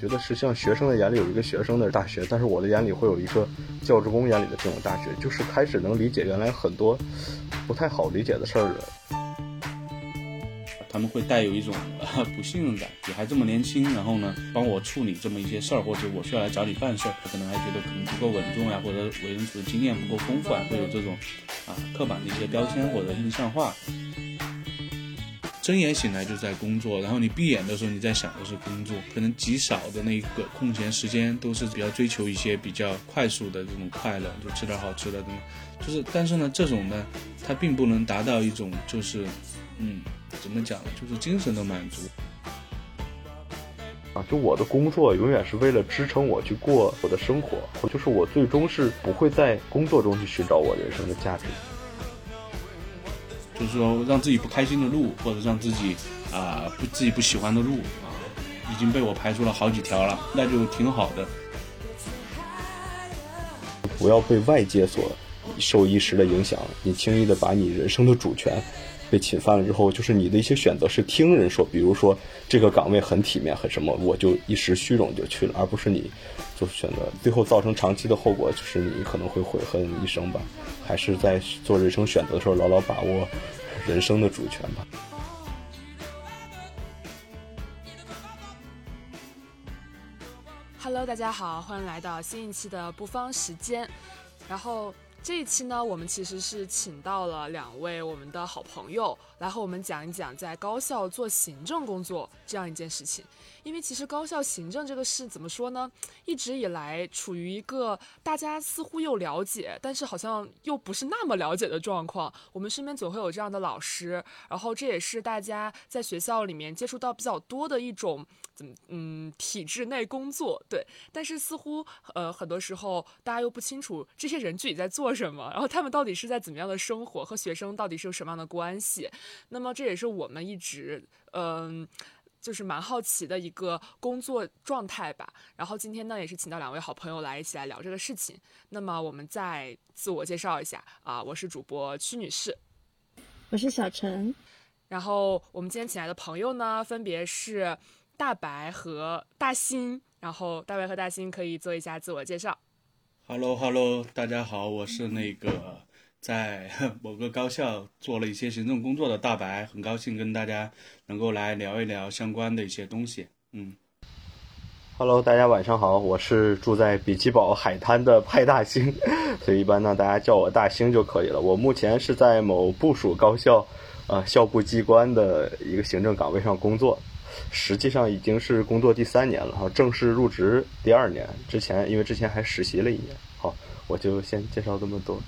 觉得是像学生的眼里有一个学生的大学，但是我的眼里会有一个教职工眼里的这种大学，就是开始能理解原来很多不太好理解的事儿了。他们会带有一种不信任感，你还这么年轻，然后呢，帮我处理这么一些事儿，或者我需要来找你办事儿，可能还觉得可能不够稳重呀，或者为人处的经验不够丰富啊，会有这种啊刻板的一些标签或者印象化。睁眼醒来就在工作，然后你闭眼的时候你在想的是工作，可能极少的那个空闲时间都是比较追求一些比较快速的这种快乐，就吃点好吃的，就是，但是呢，这种呢，它并不能达到一种就是，嗯。怎么讲呢？就是精神的满足啊！就我的工作永远是为了支撑我去过我的生活，就是我最终是不会在工作中去寻找我人生的价值。就是说，让自己不开心的路，或者让自己啊不自己不喜欢的路啊，已经被我排除了好几条了，那就挺好的。不要被外界所受一时的影响，你轻易的把你人生的主权。被侵犯了之后，就是你的一些选择是听人说，比如说这个岗位很体面，很什么，我就一时虚荣就去了，而不是你做选择，最后造成长期的后果，就是你可能会悔恨一生吧。还是在做人生选择的时候，牢牢把握人生的主权吧。Hello，大家好，欢迎来到新一期的不方时间，然后。这一期呢，我们其实是请到了两位我们的好朋友来和我们讲一讲在高校做行政工作这样一件事情。因为其实高校行政这个事怎么说呢，一直以来处于一个大家似乎又了解，但是好像又不是那么了解的状况。我们身边总会有这样的老师，然后这也是大家在学校里面接触到比较多的一种怎么。嗯，体制内工作对，但是似乎呃很多时候大家又不清楚这些人具体在做什么，然后他们到底是在怎么样的生活，和学生到底是有什么样的关系？那么这也是我们一直嗯就是蛮好奇的一个工作状态吧。然后今天呢也是请到两位好朋友来一起来聊这个事情。那么我们再自我介绍一下啊，我是主播屈女士，我是小陈，然后我们今天请来的朋友呢分别是。大白和大新，然后大白和大新可以做一下自我介绍。Hello，Hello，大家好，我是那个在 某个高校做了一些行政工作的大白，很高兴跟大家能够来聊一聊相关的一些东西。嗯，Hello，大家晚上好，我是住在比奇堡海滩的派大星，所以一般呢大家叫我大星就可以了。我目前是在某部属高校，呃，校部机关的一个行政岗位上工作。实际上已经是工作第三年了哈，正式入职第二年。之前因为之前还实习了一年，好，我就先介绍这么多。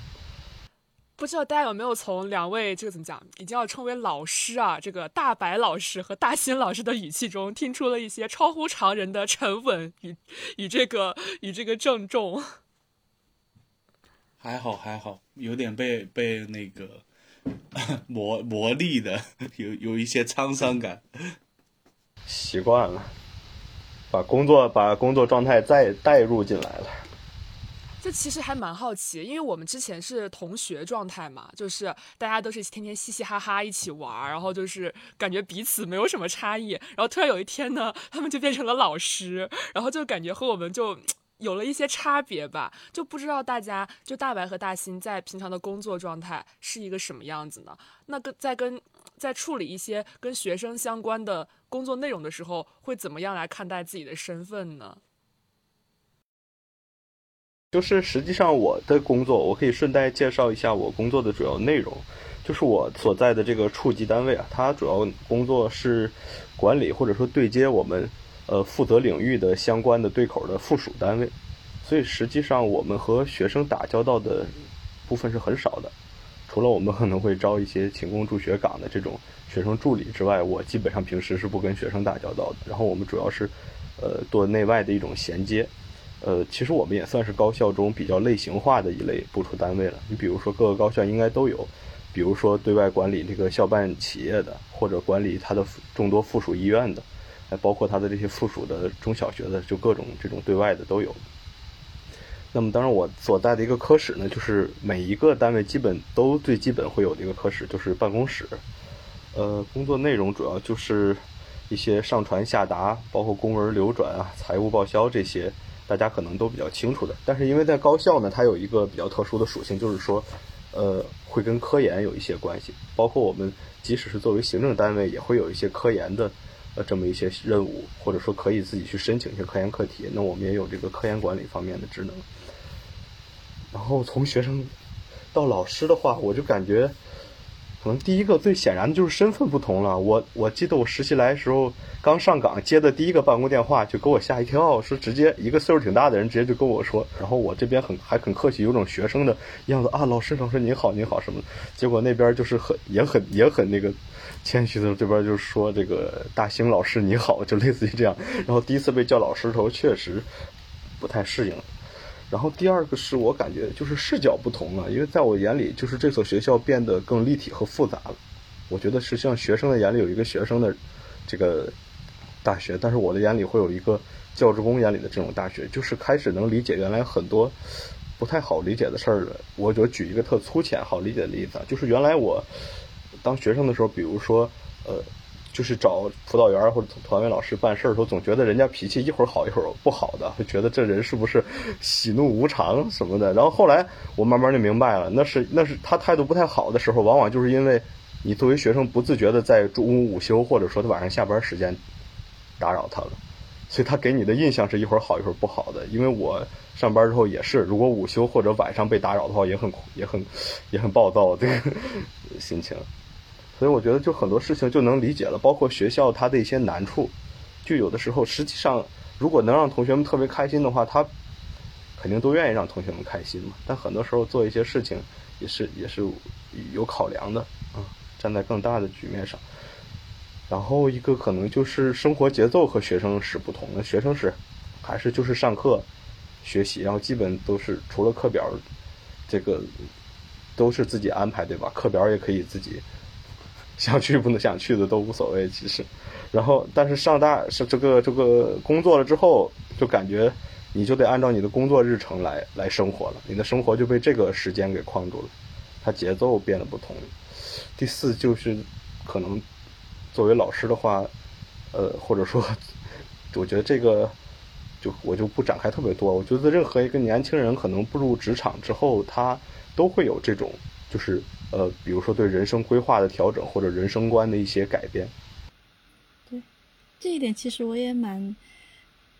不知道大家有没有从两位这个怎么讲，已经要称为老师啊，这个大白老师和大新老师的语气中，听出了一些超乎常人的沉稳与与这个与这个郑重。还好还好，有点被被那个 磨磨砺的，有有一些沧桑感。习惯了，把工作把工作状态再带入进来了。这其实还蛮好奇，因为我们之前是同学状态嘛，就是大家都是天天嘻嘻哈哈一起玩，然后就是感觉彼此没有什么差异。然后突然有一天呢，他们就变成了老师，然后就感觉和我们就有了一些差别吧。就不知道大家就大白和大新在平常的工作状态是一个什么样子呢？那跟在跟在处理一些跟学生相关的。工作内容的时候会怎么样来看待自己的身份呢？就是实际上我的工作，我可以顺带介绍一下我工作的主要内容。就是我所在的这个处级单位啊，它主要工作是管理或者说对接我们呃负责领域的相关的对口的附属单位，所以实际上我们和学生打交道的部分是很少的，除了我们可能会招一些勤工助学岗的这种。学生助理之外，我基本上平时是不跟学生打交道的。然后我们主要是，呃，做内外的一种衔接。呃，其实我们也算是高校中比较类型化的一类部署单位了。你比如说，各个高校应该都有，比如说对外管理这个校办企业的，或者管理它的众多附属医院的，还包括它的这些附属的中小学的，就各种这种对外的都有。那么，当然我所在的一个科室呢，就是每一个单位基本都最基本会有的一个科室，就是办公室。呃，工作内容主要就是一些上传下达，包括公文流转啊、财务报销这些，大家可能都比较清楚的。但是因为在高校呢，它有一个比较特殊的属性，就是说，呃，会跟科研有一些关系。包括我们即使是作为行政单位，也会有一些科研的呃这么一些任务，或者说可以自己去申请一些科研课题。那我们也有这个科研管理方面的职能。然后从学生到老师的话，我就感觉。可能第一个最显然的就是身份不同了。我我记得我实习来的时候，刚上岗接的第一个办公电话就给我吓一跳，说直接一个岁数挺大的人直接就跟我说，然后我这边很还很客气，有种学生的样子啊，老师老师您好您好什么的。结果那边就是很也很也很那个谦虚的，这边就说这个大兴老师你好，就类似于这样。然后第一次被叫老师的时候，确实不太适应。然后第二个是我感觉就是视角不同了，因为在我眼里，就是这所学校变得更立体和复杂了。我觉得是像学生的眼里有一个学生的这个大学，但是我的眼里会有一个教职工眼里的这种大学，就是开始能理解原来很多不太好理解的事儿了。我就举一个特粗浅好理解的例子，就是原来我当学生的时候，比如说呃。就是找辅导员或者团委老师办事儿的时候，总觉得人家脾气一会儿好一会儿不好的，觉得这人是不是喜怒无常什么的。然后后来我慢慢就明白了，那是那是他态度不太好的时候，往往就是因为你作为学生不自觉的在中午午休或者说他晚上下班时间打扰他了，所以他给你的印象是一会儿好一会儿不好的。因为我上班之后也是，如果午休或者晚上被打扰的话，也很也很也很暴躁这个 心情。所以我觉得就很多事情就能理解了，包括学校它的一些难处，就有的时候实际上如果能让同学们特别开心的话，他肯定都愿意让同学们开心嘛。但很多时候做一些事情也是也是有考量的啊，站在更大的局面上。然后一个可能就是生活节奏和学生是不同的，学生是还是就是上课学习，然后基本都是除了课表这个都是自己安排对吧？课表也可以自己。想去不能想去的都无所谓，其实，然后但是上大是这个这个工作了之后，就感觉你就得按照你的工作日程来来生活了，你的生活就被这个时间给框住了，它节奏变得不同。第四就是可能作为老师的话，呃，或者说，我觉得这个就我就不展开特别多。我觉得任何一个年轻人可能步入职场之后，他都会有这种就是。呃，比如说对人生规划的调整，或者人生观的一些改变。对，这一点其实我也蛮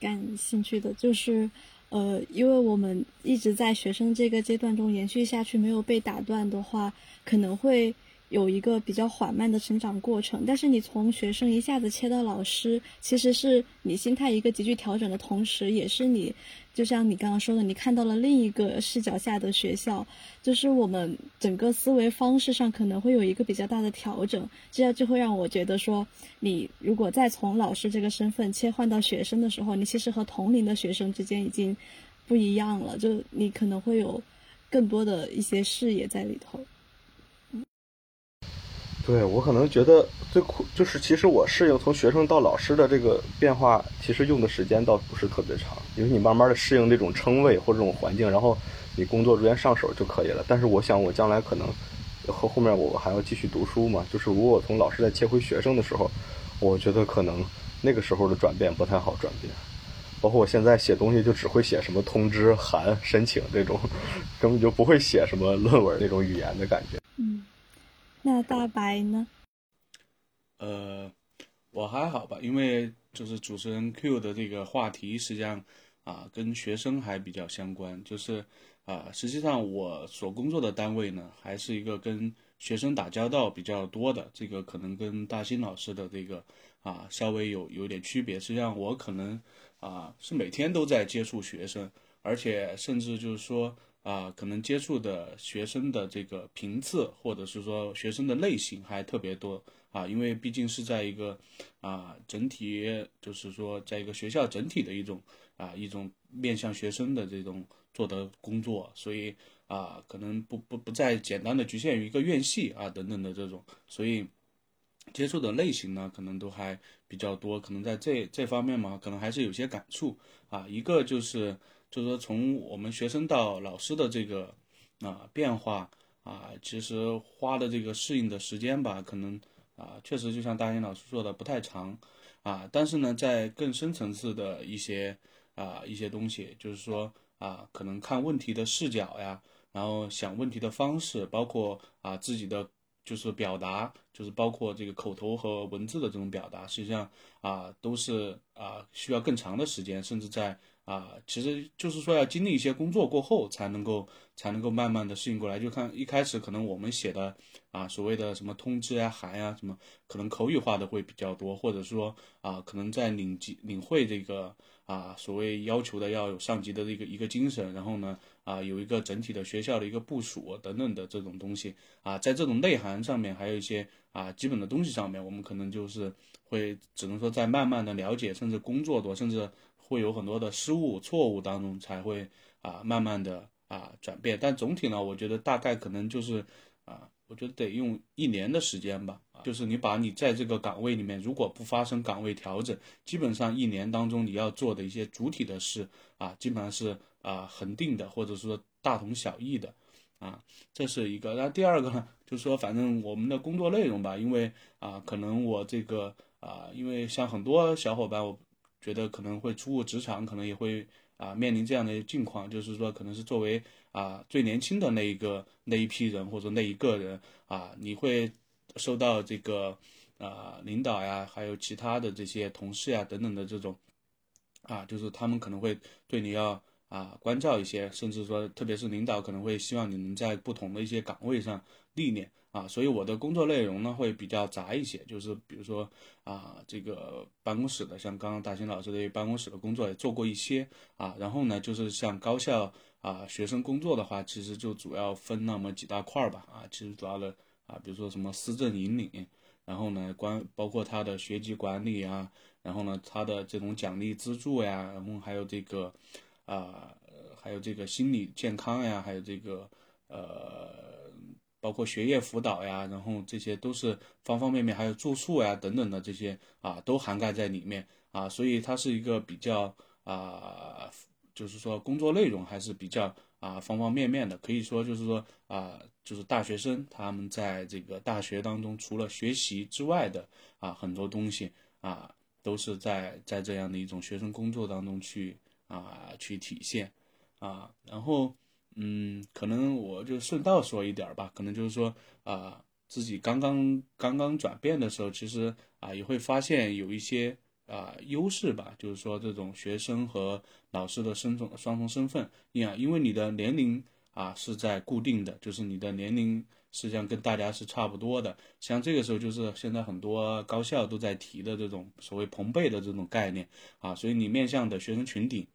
感兴趣的，就是呃，因为我们一直在学生这个阶段中延续下去，没有被打断的话，可能会有一个比较缓慢的成长过程。但是你从学生一下子切到老师，其实是你心态一个急剧调整的同时，也是你。就像你刚刚说的，你看到了另一个视角下的学校，就是我们整个思维方式上可能会有一个比较大的调整，这样就会让我觉得说，你如果再从老师这个身份切换到学生的时候，你其实和同龄的学生之间已经不一样了，就你可能会有更多的一些视野在里头。对我可能觉得最苦就是，其实我适应从学生到老师的这个变化，其实用的时间倒不是特别长，因为你慢慢的适应这种称谓或这种环境，然后你工作逐渐上手就可以了。但是我想我将来可能和后面我还要继续读书嘛，就是如果我从老师再切回学生的时候，我觉得可能那个时候的转变不太好转变。包括我现在写东西就只会写什么通知函、申请这种，根本就不会写什么论文那种语言的感觉。嗯。那大白呢？呃，我还好吧，因为就是主持人 Q 的这个话题，实际上啊，跟学生还比较相关。就是啊，实际上我所工作的单位呢，还是一个跟学生打交道比较多的。这个可能跟大新老师的这个啊，稍微有有点区别。实际上我可能啊，是每天都在接触学生，而且甚至就是说。啊，可能接触的学生的这个频次，或者是说学生的类型还特别多啊，因为毕竟是在一个啊整体，就是说在一个学校整体的一种啊一种面向学生的这种做的工作，所以啊可能不不不再简单的局限于一个院系啊等等的这种，所以接触的类型呢可能都还比较多，可能在这这方面嘛，可能还是有些感触啊，一个就是。就是说，从我们学生到老师的这个啊变化啊，其实花的这个适应的时间吧，可能啊，确实就像大英老师说的不太长啊，但是呢，在更深层次的一些啊一些东西，就是说啊，可能看问题的视角呀，然后想问题的方式，包括啊自己的。就是表达，就是包括这个口头和文字的这种表达，实际上啊都是啊需要更长的时间，甚至在啊其实就是说要经历一些工作过后才能够才能够慢慢的适应过来。就看一开始可能我们写的啊所谓的什么通知啊函呀什么，可能口语化的会比较多，或者说啊可能在领级领会这个啊所谓要求的要有上级的一个一个精神，然后呢。啊，有一个整体的学校的一个部署等等的这种东西啊，在这种内涵上面，还有一些啊基本的东西上面，我们可能就是会只能说在慢慢的了解，甚至工作多，甚至会有很多的失误、错误当中才会啊慢慢的啊转变。但总体呢，我觉得大概可能就是啊，我觉得得用一年的时间吧。就是你把你在这个岗位里面，如果不发生岗位调整，基本上一年当中你要做的一些主体的事啊，基本上是。啊，恒定的，或者说大同小异的，啊，这是一个。那第二个呢，就是说，反正我们的工作内容吧，因为啊，可能我这个啊，因为像很多小伙伴，我觉得可能会初入职场，可能也会啊面临这样的境况，就是说，可能是作为啊最年轻的那一个那一批人或者那一个人啊，你会受到这个啊领导呀，还有其他的这些同事呀等等的这种啊，就是他们可能会对你要。啊，关照一些，甚至说，特别是领导可能会希望你能在不同的一些岗位上历练啊，所以我的工作内容呢会比较杂一些，就是比如说啊，这个办公室的，像刚刚大兴老师的办公室的工作也做过一些啊，然后呢，就是像高校啊学生工作的话，其实就主要分那么几大块儿吧啊，其实主要的啊，比如说什么思政引领，然后呢，关包括他的学籍管理啊，然后呢，他的这种奖励资助呀，然后还有这个。啊，还有这个心理健康呀，还有这个呃，包括学业辅导呀，然后这些都是方方面面，还有住宿呀等等的这些啊，都涵盖在里面啊，所以它是一个比较啊，就是说工作内容还是比较啊方方面面的，可以说就是说啊，就是大学生他们在这个大学当中，除了学习之外的啊很多东西啊，都是在在这样的一种学生工作当中去。啊，去体现，啊，然后，嗯，可能我就顺道说一点吧，可能就是说，啊，自己刚刚刚刚转变的时候，其实啊，也会发现有一些啊优势吧，就是说这种学生和老师的身份双重身份，因因为你的年龄啊是在固定的，就是你的年龄实际上跟大家是差不多的，像这个时候就是现在很多高校都在提的这种所谓朋辈的这种概念啊，所以你面向的学生群体。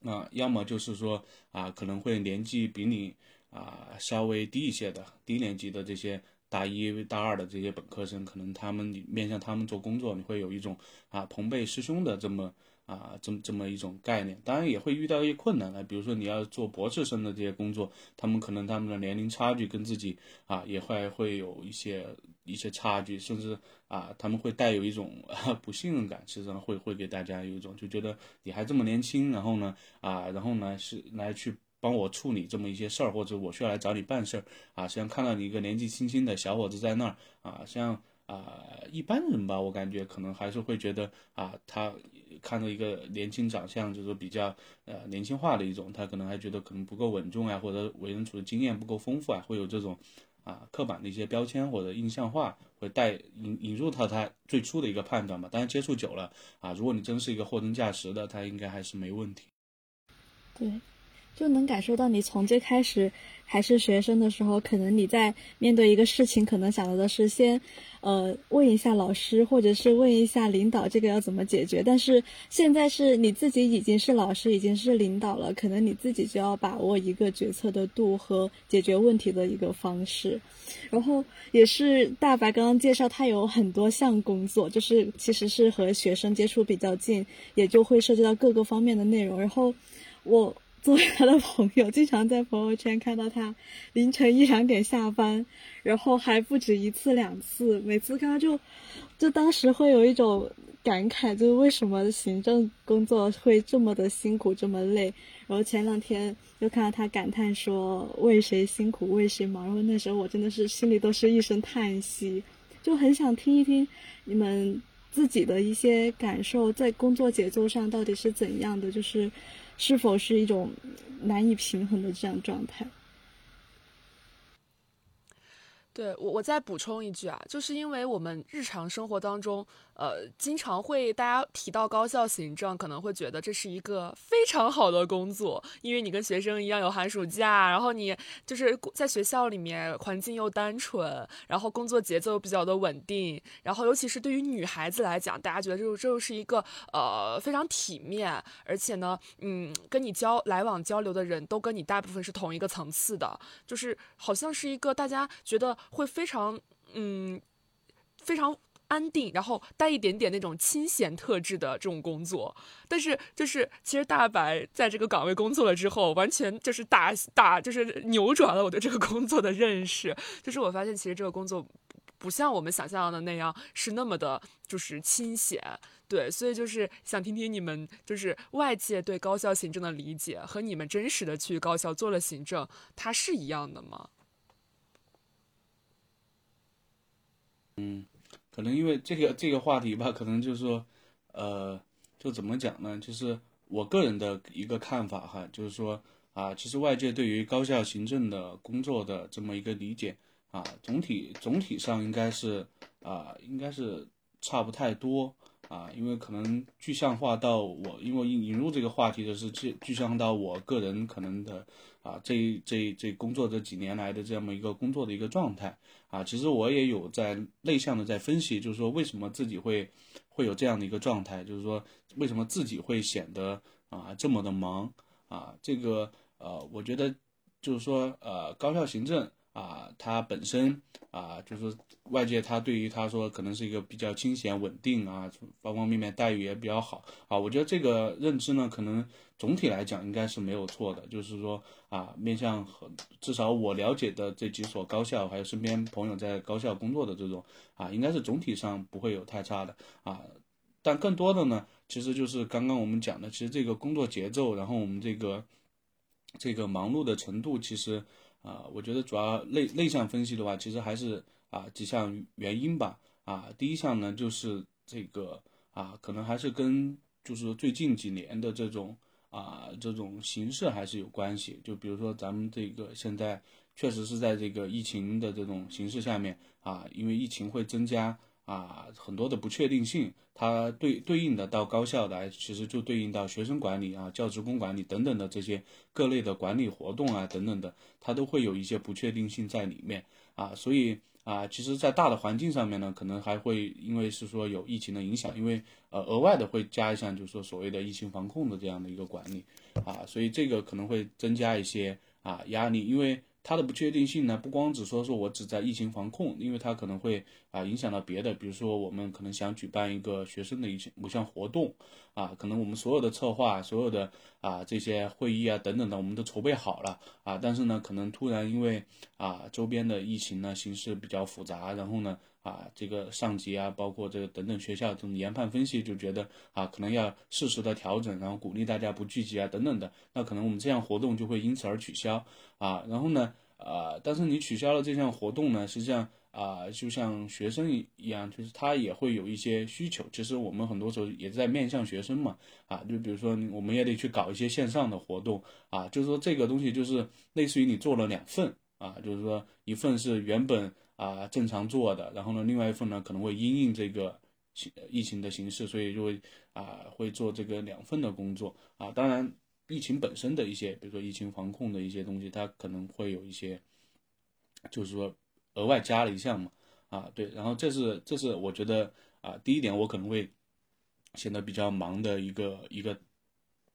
那，要么就是说啊，可能会年纪比你啊稍微低一些的低年级的这些大一大二的这些本科生，可能他们面向他们做工作，你会有一种啊朋辈师兄的这么。啊，这么这么一种概念，当然也会遇到一些困难了。比如说你要做博士生的这些工作，他们可能他们的年龄差距跟自己啊也会会有一些一些差距，甚至啊他们会带有一种 不信任感，实际上会会给大家有一种就觉得你还这么年轻，然后呢啊然后呢是来去帮我处理这么一些事儿，或者我需要来找你办事儿啊，实际上看到你一个年纪轻轻的小伙子在那儿啊，像啊一般人吧，我感觉可能还是会觉得啊他。看到一个年轻长相，就是比较呃年轻化的一种，他可能还觉得可能不够稳重啊，或者为人处的经验不够丰富啊，会有这种啊刻板的一些标签或者印象化，会带引引入到他最初的一个判断吧。当然接触久了啊，如果你真是一个货真价实的，他应该还是没问题。对。就能感受到你从最开始还是学生的时候，可能你在面对一个事情，可能想到的是先，呃，问一下老师，或者是问一下领导，这个要怎么解决。但是现在是你自己已经是老师，已经是领导了，可能你自己就要把握一个决策的度和解决问题的一个方式。然后也是大白刚刚介绍，他有很多项工作，就是其实是和学生接触比较近，也就会涉及到各个方面的内容。然后我。作为他的朋友，经常在朋友圈看到他凌晨一两点下班，然后还不止一次两次，每次看到就，就当时会有一种感慨，就是为什么行政工作会这么的辛苦，这么累。然后前两天又看到他感叹说为谁辛苦为谁忙，然后那时候我真的是心里都是一声叹息。就很想听一听你们自己的一些感受，在工作节奏上到底是怎样的，就是是否是一种难以平衡的这样状态。对我，我再补充一句啊，就是因为我们日常生活当中。呃，经常会大家提到高校行政，可能会觉得这是一个非常好的工作，因为你跟学生一样有寒暑假，然后你就是在学校里面环境又单纯，然后工作节奏比较的稳定，然后尤其是对于女孩子来讲，大家觉得这这又是一个呃非常体面，而且呢，嗯，跟你交来往交流的人都跟你大部分是同一个层次的，就是好像是一个大家觉得会非常嗯非常。安定，然后带一点点那种清闲特质的这种工作，但是就是其实大白在这个岗位工作了之后，完全就是大大就是扭转了我对这个工作的认识。就是我发现其实这个工作不像我们想象的那样是那么的，就是清闲。对，所以就是想听听你们就是外界对高校行政的理解和你们真实的去高校做了行政，它是一样的吗？嗯。可能因为这个这个话题吧，可能就是说，呃，就怎么讲呢？就是我个人的一个看法哈，就是说啊，其实外界对于高校行政的工作的这么一个理解啊，总体总体上应该是啊，应该是差不太多啊，因为可能具象化到我，因为引引入这个话题的是具具象到我个人可能的。啊，这这这工作这几年来的这么一个工作的一个状态啊，其实我也有在内向的在分析，就是说为什么自己会会有这样的一个状态，就是说为什么自己会显得啊这么的忙啊，这个呃，我觉得就是说呃高校行政。啊，它本身啊，就是外界他对于他说可能是一个比较清闲稳定啊，方方面面待遇也比较好啊。我觉得这个认知呢，可能总体来讲应该是没有错的。就是说啊，面向和至少我了解的这几所高校，还有身边朋友在高校工作的这种啊，应该是总体上不会有太差的啊。但更多的呢，其实就是刚刚我们讲的，其实这个工作节奏，然后我们这个这个忙碌的程度，其实。啊，我觉得主要内内向分析的话，其实还是啊几项原因吧。啊，第一项呢就是这个啊，可能还是跟就是最近几年的这种啊这种形势还是有关系。就比如说咱们这个现在确实是在这个疫情的这种形势下面啊，因为疫情会增加。啊，很多的不确定性，它对对应的到高校来，其实就对应到学生管理啊、教职工管理等等的这些各类的管理活动啊等等的，它都会有一些不确定性在里面啊。所以啊，其实，在大的环境上面呢，可能还会因为是说有疫情的影响，因为呃额外的会加一项，就是说所谓的疫情防控的这样的一个管理啊，所以这个可能会增加一些啊压力，因为。它的不确定性呢，不光只说说我只在疫情防控，因为它可能会啊影响到别的，比如说我们可能想举办一个学生的一些某项活动，啊，可能我们所有的策划、所有的啊这些会议啊等等的，我们都筹备好了啊，但是呢，可能突然因为啊周边的疫情呢形势比较复杂，然后呢。啊，这个上级啊，包括这个等等学校这种研判分析，就觉得啊，可能要适时的调整，然后鼓励大家不聚集啊，等等的。那可能我们这项活动就会因此而取消啊。然后呢，呃，但是你取消了这项活动呢，实际上啊，就像学生一一样，就是他也会有一些需求。其实我们很多时候也在面向学生嘛，啊，就比如说我们也得去搞一些线上的活动啊，就是说这个东西就是类似于你做了两份啊，就是说一份是原本。啊，正常做的，然后呢，另外一份呢可能会因应这个疫情的形势，所以就会啊会做这个两份的工作啊。当然，疫情本身的一些，比如说疫情防控的一些东西，它可能会有一些，就是说额外加了一项嘛啊对。然后这是这是我觉得啊第一点我可能会显得比较忙的一个一个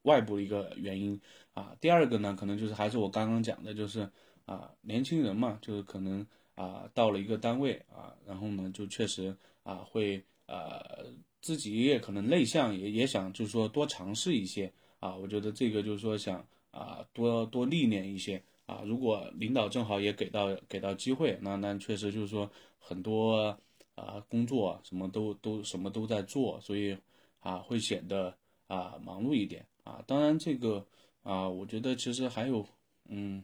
外部的一个原因啊。第二个呢，可能就是还是我刚刚讲的，就是啊年轻人嘛，就是可能。啊，到了一个单位啊，然后呢，就确实啊，会呃，自己也可能内向，也也想就是说多尝试一些啊。我觉得这个就是说想啊，多多历练一些啊。如果领导正好也给到给到机会，那那确实就是说很多啊工作什么都都什么都在做，所以啊会显得啊忙碌一点啊。当然这个啊，我觉得其实还有嗯。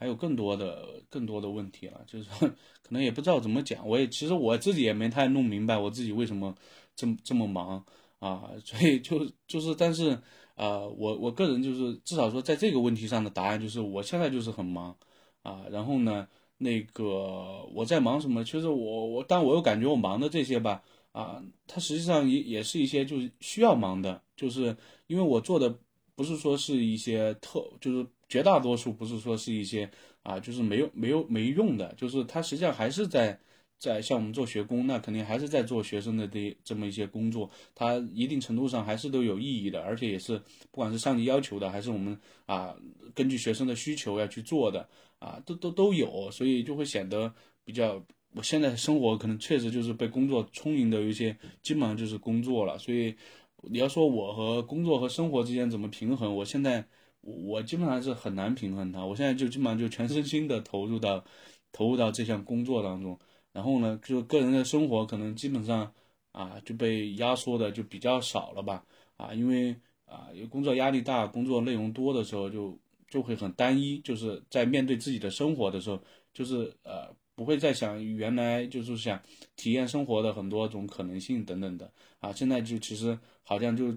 还有更多的更多的问题了，就是可能也不知道怎么讲，我也其实我自己也没太弄明白我自己为什么这么这么忙啊，所以就就是但是呃，我我个人就是至少说在这个问题上的答案就是我现在就是很忙啊，然后呢，那个我在忙什么？其实我我但我又感觉我忙的这些吧。啊，它实际上也也是一些就是需要忙的，就是因为我做的不是说是一些特，就是绝大多数不是说是一些啊，就是没有没有没用的，就是它实际上还是在在像我们做学工，那肯定还是在做学生的这这么一些工作，它一定程度上还是都有意义的，而且也是不管是上级要求的，还是我们啊根据学生的需求要去做的啊，都都都有，所以就会显得比较。我现在生活可能确实就是被工作充盈的，有一些基本上就是工作了。所以你要说我和工作和生活之间怎么平衡，我现在我基本上是很难平衡它。我现在就基本上就全身心的投入到投入到这项工作当中。然后呢，就个人的生活可能基本上啊就被压缩的就比较少了吧。啊，因为啊有工作压力大、工作内容多的时候，就就会很单一。就是在面对自己的生活的时候，就是呃。不会再想原来就是想体验生活的很多种可能性等等的啊，现在就其实好像就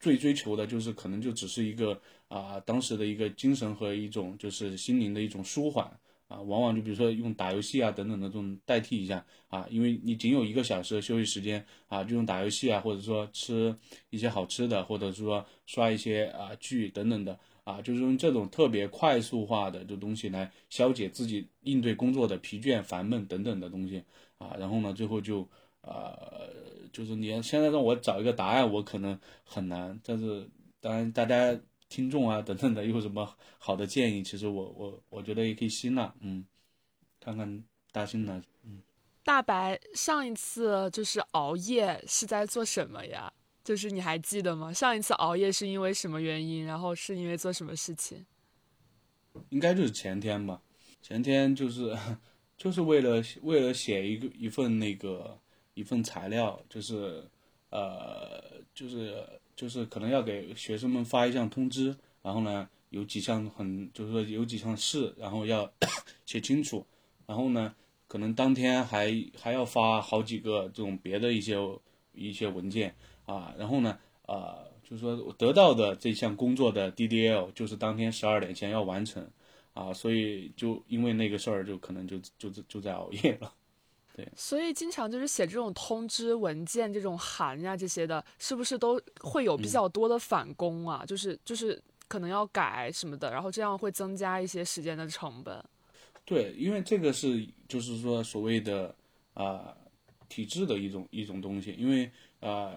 最追求的就是可能就只是一个啊当时的一个精神和一种就是心灵的一种舒缓啊，往往就比如说用打游戏啊等等的这种代替一下啊，因为你仅有一个小时的休息时间啊，就用打游戏啊，或者说吃一些好吃的，或者说刷一些啊剧等等的。啊，就是用这种特别快速化的这东西来消解自己应对工作的疲倦、烦闷等等的东西啊，然后呢，最后就呃，就是你现在让我找一个答案，我可能很难。但是当然，大家听众啊 等等的有什么好的建议，其实我我我觉得也可以吸纳，嗯，看看大兴呢，嗯，大白上一次就是熬夜是在做什么呀？就是你还记得吗？上一次熬夜是因为什么原因？然后是因为做什么事情？应该就是前天吧。前天就是 就是为了为了写一个一份那个一份材料，就是呃就是就是可能要给学生们发一项通知，然后呢有几项很就是说有几项事，然后要 写清楚，然后呢可能当天还还要发好几个这种别的一些一些文件。啊，然后呢，呃，就是说我得到的这项工作的 DDL 就是当天十二点前要完成，啊，所以就因为那个事儿，就可能就就就在熬夜了，对。所以经常就是写这种通知文件、这种函呀这些的，是不是都会有比较多的返工啊？就是就是可能要改什么的，然后这样会增加一些时间的成本。对，因为这个是就是说所谓的啊体制的一种一种东西，因为啊。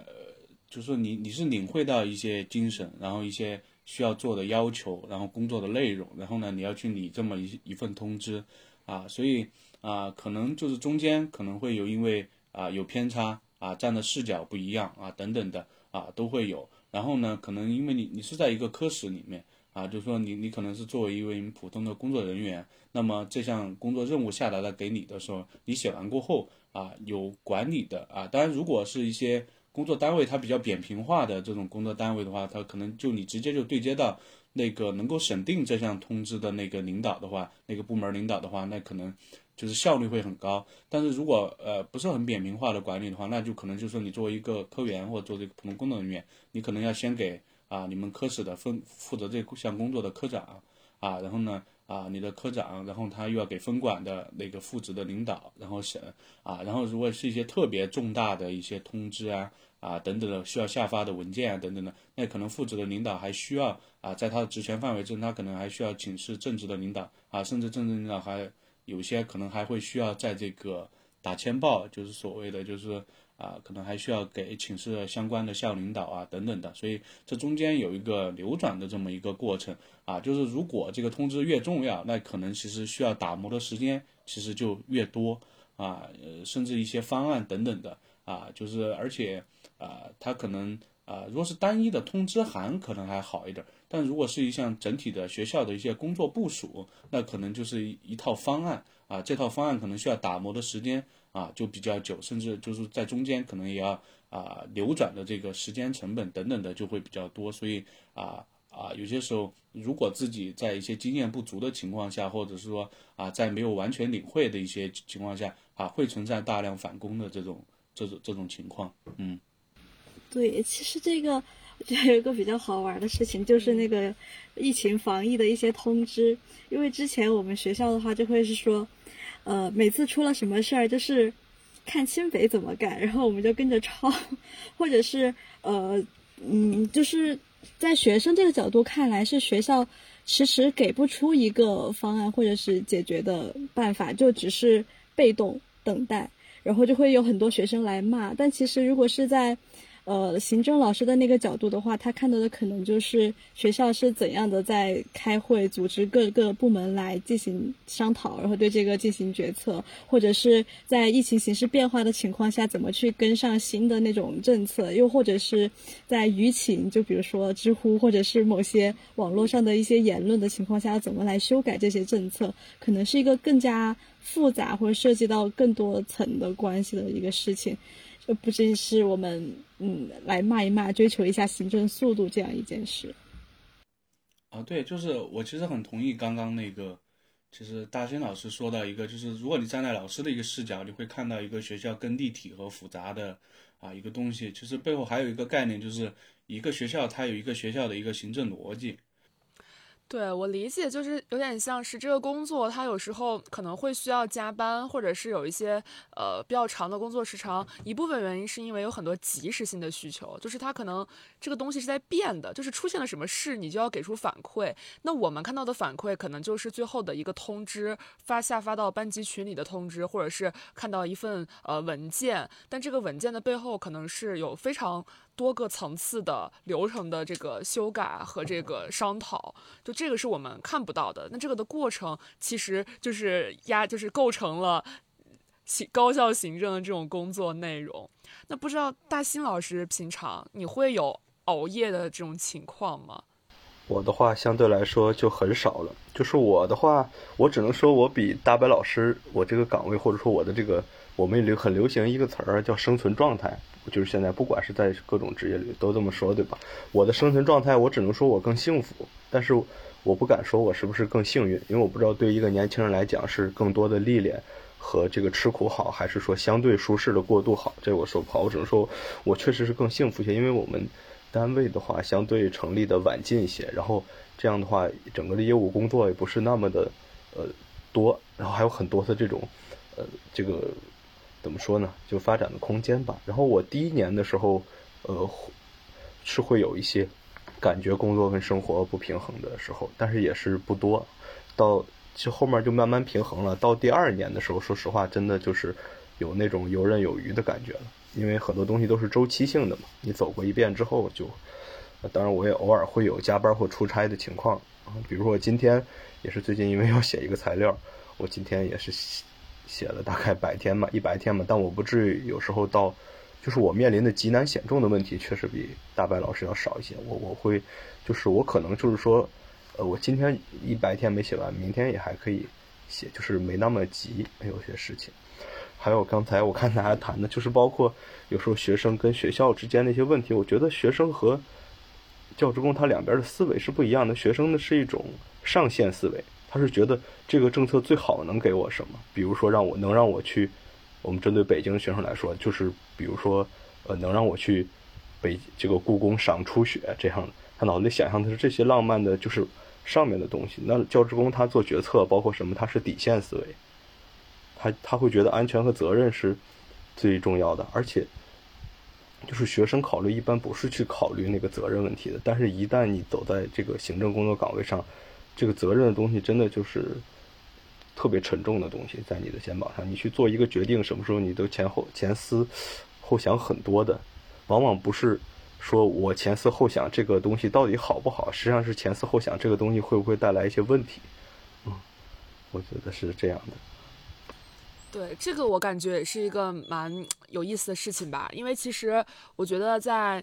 就是说，你你是领会到一些精神，然后一些需要做的要求，然后工作的内容，然后呢，你要去理这么一一份通知，啊，所以啊，可能就是中间可能会有因为啊有偏差啊，站的视角不一样啊等等的啊都会有，然后呢，可能因为你你是在一个科室里面啊，就是说你你可能是作为一位普通的工作人员，那么这项工作任务下达了给你的时候，你写完过后啊，有管理的啊，当然如果是一些。工作单位它比较扁平化的这种工作单位的话，它可能就你直接就对接到那个能够审定这项通知的那个领导的话，那个部门领导的话，那可能就是效率会很高。但是如果呃不是很扁平化的管理的话，那就可能就是说你作为一个科员或者做这个普通工作人员，你可能要先给啊你们科室的分负责这项工作的科长啊，然后呢。啊，你的科长，然后他又要给分管的那个副职的领导，然后审啊，然后如果是一些特别重大的一些通知啊啊等等的需要下发的文件啊等等的，那可能副职的领导还需要啊，在他的职权范围之内，他可能还需要请示正职的领导啊，甚至正职领导还有些可能还会需要在这个打签报，就是所谓的就是。啊，可能还需要给请示相关的校领导啊，等等的，所以这中间有一个流转的这么一个过程啊，就是如果这个通知越重要，那可能其实需要打磨的时间其实就越多啊，甚至一些方案等等的啊，就是而且啊，它可能啊，如果是单一的通知函可能还好一点，但如果是一项整体的学校的一些工作部署，那可能就是一一套方案啊，这套方案可能需要打磨的时间。啊，就比较久，甚至就是在中间可能也要啊流转的这个时间成本等等的就会比较多，所以啊啊，有些时候如果自己在一些经验不足的情况下，或者是说啊，在没有完全领会的一些情况下啊，会存在大量返工的这种这种这种情况。嗯，对，其实这个有一个比较好玩的事情，就是那个疫情防疫的一些通知，因为之前我们学校的话就会是说，呃，每次出了什么事儿，就是看清北怎么干，然后我们就跟着抄，或者是呃，嗯，就是。在学生这个角度看来，是学校迟迟给不出一个方案或者是解决的办法，就只是被动等待，然后就会有很多学生来骂。但其实如果是在呃，行政老师的那个角度的话，他看到的可能就是学校是怎样的在开会，组织各个部门来进行商讨，然后对这个进行决策，或者是在疫情形势变化的情况下，怎么去跟上新的那种政策，又或者是在舆情，就比如说知乎或者是某些网络上的一些言论的情况下，怎么来修改这些政策，可能是一个更加复杂或者涉及到更多层的关系的一个事情。不仅是我们嗯来骂一骂，追求一下行政速度这样一件事。啊，对，就是我其实很同意刚刚那个，其实大兴老师说到一个，就是如果你站在老师的一个视角，你会看到一个学校更立体和复杂的啊一个东西。其实背后还有一个概念，就是一个学校它有一个学校的一个行政逻辑。对我理解就是有点像是这个工作，它有时候可能会需要加班，或者是有一些呃比较长的工作时长。一部分原因是因为有很多及时性的需求，就是它可能这个东西是在变的，就是出现了什么事，你就要给出反馈。那我们看到的反馈可能就是最后的一个通知发下发到班级群里的通知，或者是看到一份呃文件，但这个文件的背后可能是有非常。多个层次的流程的这个修改和这个商讨，就这个是我们看不到的。那这个的过程其实就是压，就是构成了 行高校行政的这种工作内容。那不知道大新老师平常你会有熬夜的这种情况吗？我的话相对来说就很少了。就是我的话，我只能说我比大白老师，我这个岗位或者说我的这个，我们流很流行一个词儿叫生存状态。就是现在，不管是在各种职业里都这么说，对吧？我的生存状态，我只能说我更幸福，但是我不敢说我是不是更幸运，因为我不知道对一个年轻人来讲是更多的历练和这个吃苦好，还是说相对舒适的过渡好，这我说不好。我只能说我确实是更幸福些，因为我们单位的话相对成立的晚近一些，然后这样的话，整个的业务工作也不是那么的呃多，然后还有很多的这种呃这个。怎么说呢？就发展的空间吧。然后我第一年的时候，呃，是会有一些感觉工作跟生活不平衡的时候，但是也是不多。到就后面就慢慢平衡了。到第二年的时候，说实话，真的就是有那种游刃有余的感觉了。因为很多东西都是周期性的嘛，你走过一遍之后就，当然我也偶尔会有加班或出差的情况啊。比如说我今天也是最近因为要写一个材料，我今天也是。写了大概百天嘛，一百天嘛，但我不至于有时候到，就是我面临的极难险重的问题确实比大白老师要少一些。我我会，就是我可能就是说，呃，我今天一百天没写完，明天也还可以写，就是没那么急。有些事情，还有刚才我看大家谈的，就是包括有时候学生跟学校之间的一些问题，我觉得学生和教职工他两边的思维是不一样的。学生的是一种上线思维。他是觉得这个政策最好能给我什么？比如说让我能让我去，我们针对北京学生来说，就是比如说，呃，能让我去北这个故宫赏初雪这样的。他脑子里想象的是这些浪漫的，就是上面的东西。那教职工他做决策，包括什么？他是底线思维，他他会觉得安全和责任是最重要的。而且，就是学生考虑一般不是去考虑那个责任问题的。但是一旦你走在这个行政工作岗位上，这个责任的东西真的就是特别沉重的东西，在你的肩膀上。你去做一个决定，什么时候你都前后前思后想很多的，往往不是说我前思后想这个东西到底好不好，实际上是前思后想这个东西会不会带来一些问题。嗯，我觉得是这样的。对，这个我感觉也是一个蛮有意思的事情吧，因为其实我觉得在。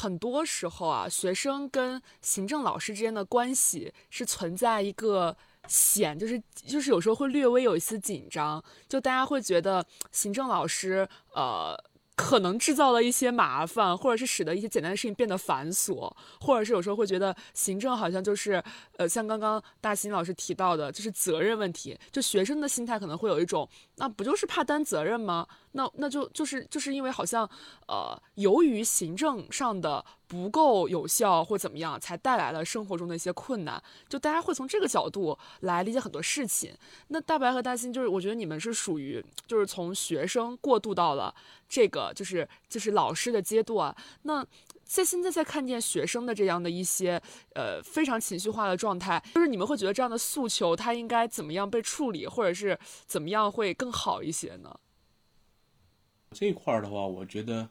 很多时候啊，学生跟行政老师之间的关系是存在一个险，就是就是有时候会略微有一丝紧张，就大家会觉得行政老师呃可能制造了一些麻烦，或者是使得一些简单的事情变得繁琐，或者是有时候会觉得行政好像就是，呃，像刚刚大新老师提到的，就是责任问题。就学生的心态可能会有一种，那不就是怕担责任吗？那那就就是就是因为好像，呃，由于行政上的不够有效或怎么样，才带来了生活中的一些困难。就大家会从这个角度来理解很多事情。那大白和大新，就是我觉得你们是属于，就是从学生过渡到了这个，就是就是老师的阶段。那在现在在看见学生的这样的一些，呃，非常情绪化的状态，就是你们会觉得这样的诉求，它应该怎么样被处理，或者是怎么样会更好一些呢？这一块儿的话，我觉得，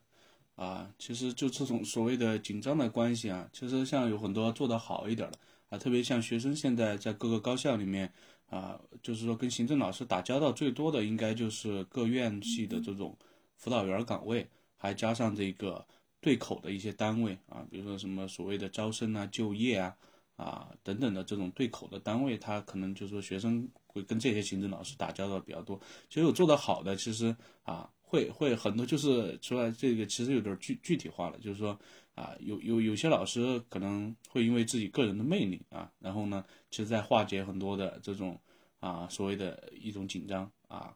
啊，其实就这种所谓的紧张的关系啊，其实像有很多做得好一点的啊，特别像学生现在在各个高校里面啊，就是说跟行政老师打交道最多的，应该就是各院系的这种辅导员岗位，还加上这个对口的一些单位啊，比如说什么所谓的招生啊、就业啊啊等等的这种对口的单位，他可能就是说学生会跟这些行政老师打交道比较多。其实有做得好的，其实啊。会会很多，就是出来这个其实有点具具体化了，就是说啊，有有有些老师可能会因为自己个人的魅力啊，然后呢，其实在化解很多的这种啊所谓的一种紧张啊，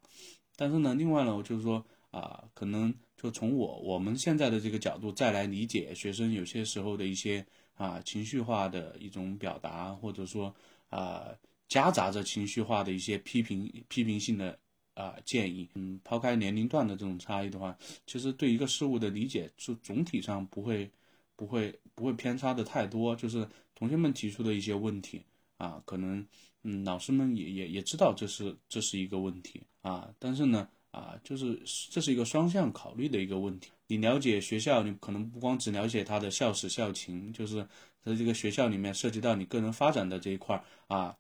但是呢，另外呢，我就是说啊，可能就从我我们现在的这个角度再来理解学生有些时候的一些啊情绪化的一种表达，或者说啊夹杂着情绪化的一些批评批评性的。啊，建议，嗯，抛开年龄段的这种差异的话，其实对一个事物的理解，是总体上不会，不会，不会偏差的太多。就是同学们提出的一些问题啊，可能，嗯，老师们也也也知道这是这是一个问题啊，但是呢，啊，就是这是一个双向考虑的一个问题。你了解学校，你可能不光只了解他的校史校情，就是在这个学校里面涉及到你个人发展的这一块啊。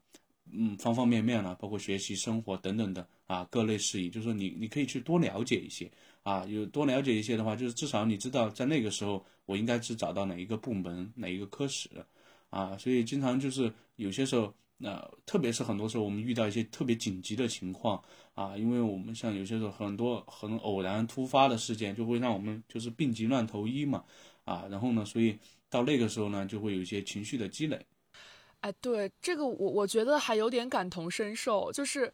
嗯，方方面面了，包括学习、生活等等的啊，各类事宜，就是说你你可以去多了解一些啊，有多了解一些的话，就是至少你知道在那个时候我应该是找到哪一个部门、哪一个科室啊，所以经常就是有些时候，那特别是很多时候我们遇到一些特别紧急的情况啊，因为我们像有些时候很多很偶然突发的事件，就会让我们就是病急乱投医嘛啊，然后呢，所以到那个时候呢，就会有一些情绪的积累。哎，对这个我我觉得还有点感同身受，就是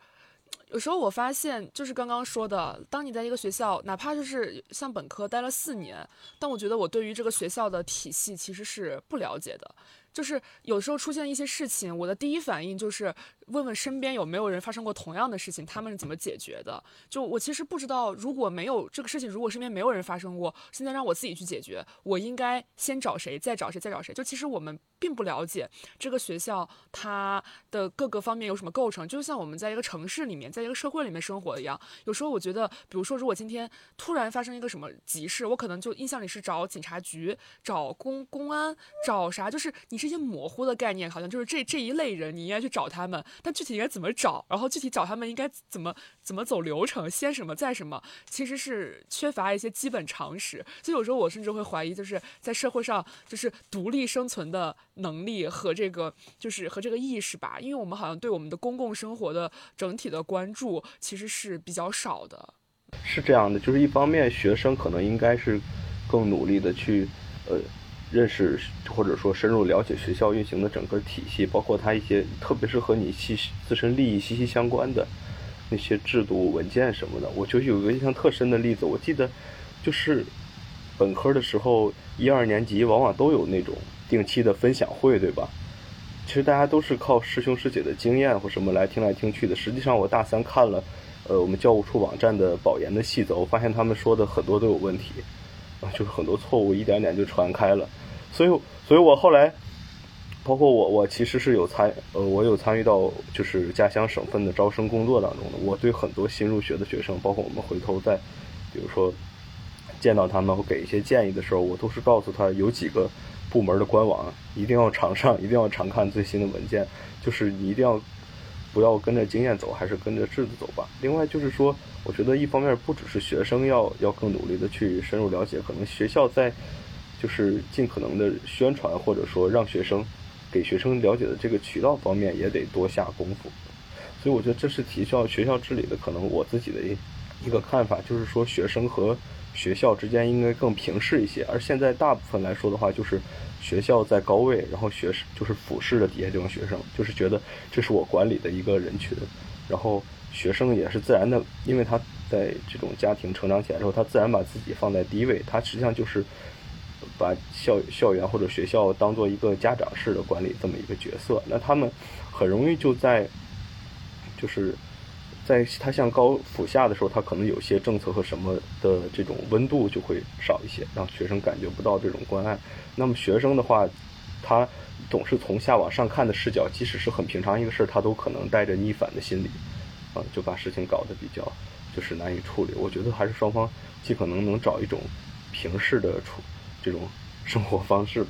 有时候我发现，就是刚刚说的，当你在一个学校，哪怕就是像本科待了四年，但我觉得我对于这个学校的体系其实是不了解的。就是有时候出现一些事情，我的第一反应就是问问身边有没有人发生过同样的事情，他们是怎么解决的。就我其实不知道，如果没有这个事情，如果身边没有人发生过，现在让我自己去解决，我应该先找谁，再找谁，再找谁？就其实我们并不了解这个学校它的各个方面有什么构成。就像我们在一个城市里面，在一个社会里面生活一样，有时候我觉得，比如说，如果今天突然发生一个什么急事，我可能就印象里是找警察局、找公公安、找啥，就是你。这些模糊的概念，好像就是这这一类人，你应该去找他们，但具体应该怎么找，然后具体找他们应该怎么怎么走流程，先什么再什么，其实是缺乏一些基本常识。所以有时候我甚至会怀疑，就是在社会上，就是独立生存的能力和这个，就是和这个意识吧，因为我们好像对我们的公共生活的整体的关注其实是比较少的。是这样的，就是一方面学生可能应该是更努力的去，呃。认识或者说深入了解学校运行的整个体系，包括它一些特别是和你息自身利益息息相关的那些制度文件什么的。我就有个印象特深的例子，我记得就是本科的时候，一二年级往往都有那种定期的分享会，对吧？其实大家都是靠师兄师姐的经验或什么来听来听去的。实际上，我大三看了呃我们教务处网站的保研的细则，我发现他们说的很多都有问题。啊，就是很多错误一点点就传开了，所以，所以我后来，包括我，我其实是有参，呃，我有参与到就是家乡省份的招生工作当中的。我对很多新入学的学生，包括我们回头在，比如说见到他们或给一些建议的时候，我都是告诉他有几个部门的官网一定要常上，一定要常看最新的文件，就是你一定要。不要跟着经验走，还是跟着制度走吧。另外就是说，我觉得一方面不只是学生要要更努力的去深入了解，可能学校在就是尽可能的宣传，或者说让学生给学生了解的这个渠道方面也得多下功夫。所以我觉得这是提效学校治理的可能我自己的一个看法，就是说学生和学校之间应该更平视一些。而现在大部分来说的话，就是学校在高位，然后学生就是俯视着底下这种学生，就是觉得这是我管理的一个人群，然后学生也是自然的，因为他在这种家庭成长起来之后，他自然把自己放在第一位，他实际上就是把校校园或者学校当做一个家长式的管理这么一个角色，那他们很容易就在就是。在他向高俯下的时候，他可能有些政策和什么的这种温度就会少一些，让学生感觉不到这种关爱。那么学生的话，他总是从下往上看的视角，即使是很平常一个事儿，他都可能带着逆反的心理，啊，就把事情搞得比较就是难以处理。我觉得还是双方尽可能能找一种平视的处这种生活方式吧。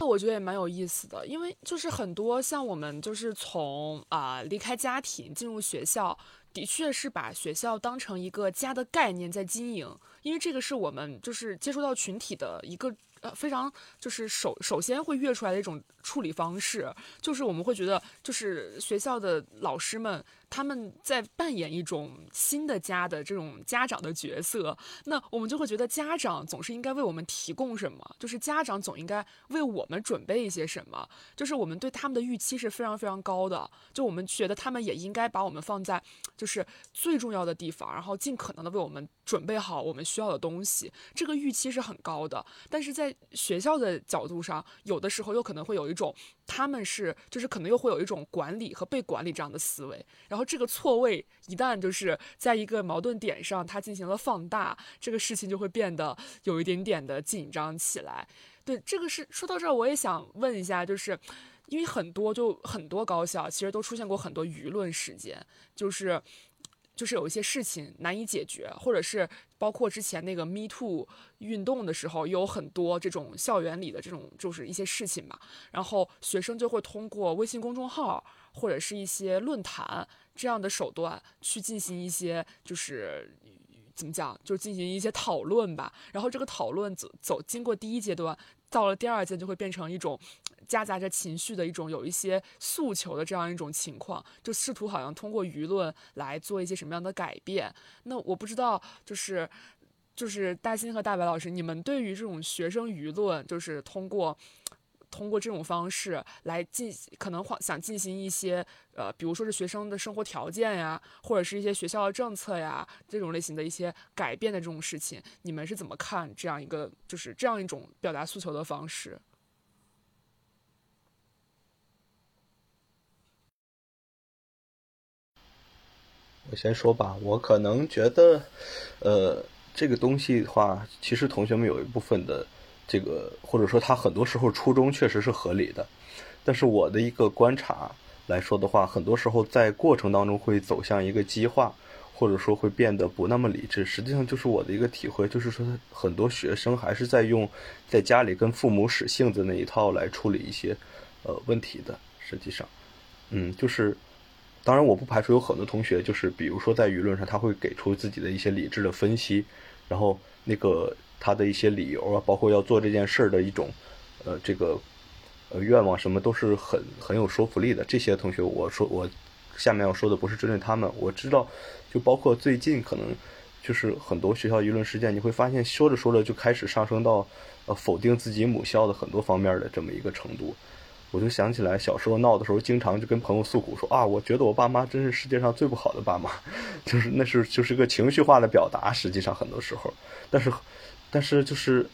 我觉得也蛮有意思的，因为就是很多像我们就是从啊离开家庭进入学校，的确是把学校当成一个家的概念在经营，因为这个是我们就是接触到群体的一个呃非常就是首首先会跃出来的一种处理方式，就是我们会觉得就是学校的老师们。他们在扮演一种新的家的这种家长的角色，那我们就会觉得家长总是应该为我们提供什么，就是家长总应该为我们准备一些什么，就是我们对他们的预期是非常非常高的，就我们觉得他们也应该把我们放在就是最重要的地方，然后尽可能的为我们准备好我们需要的东西，这个预期是很高的。但是在学校的角度上，有的时候又可能会有一种他们是就是可能又会有一种管理和被管理这样的思维，然后。这个错位一旦就是在一个矛盾点上，它进行了放大，这个事情就会变得有一点点的紧张起来。对，这个是说到这儿，我也想问一下，就是因为很多就很多高校其实都出现过很多舆论事件，就是就是有一些事情难以解决，或者是包括之前那个 Me Too 运动的时候，有很多这种校园里的这种就是一些事情嘛，然后学生就会通过微信公众号或者是一些论坛。这样的手段去进行一些，就是怎么讲，就进行一些讨论吧。然后这个讨论走走经过第一阶段，到了第二阶段就会变成一种夹杂着情绪的一种有一些诉求的这样一种情况，就试图好像通过舆论来做一些什么样的改变。那我不知道，就是就是大新和大白老师，你们对于这种学生舆论，就是通过。通过这种方式来进，可能想进行一些呃，比如说是学生的生活条件呀，或者是一些学校的政策呀，这种类型的一些改变的这种事情，你们是怎么看这样一个就是这样一种表达诉求的方式？我先说吧，我可能觉得，呃，这个东西的话，其实同学们有一部分的。这个或者说他很多时候初衷确实是合理的，但是我的一个观察来说的话，很多时候在过程当中会走向一个激化，或者说会变得不那么理智。实际上就是我的一个体会，就是说很多学生还是在用在家里跟父母使性子那一套来处理一些呃问题的。实际上，嗯，就是当然我不排除有很多同学就是比如说在舆论上他会给出自己的一些理智的分析，然后那个。他的一些理由啊，包括要做这件事儿的一种，呃，这个，呃，愿望什么都是很很有说服力的。这些同学，我说我下面要说的不是针对他们，我知道，就包括最近可能就是很多学校舆论事件，你会发现说着说着就开始上升到呃否定自己母校的很多方面的这么一个程度。我就想起来小时候闹的时候，经常就跟朋友诉苦说啊，我觉得我爸妈真是世界上最不好的爸妈，就是那是就是个情绪化的表达，实际上很多时候，但是。但是就是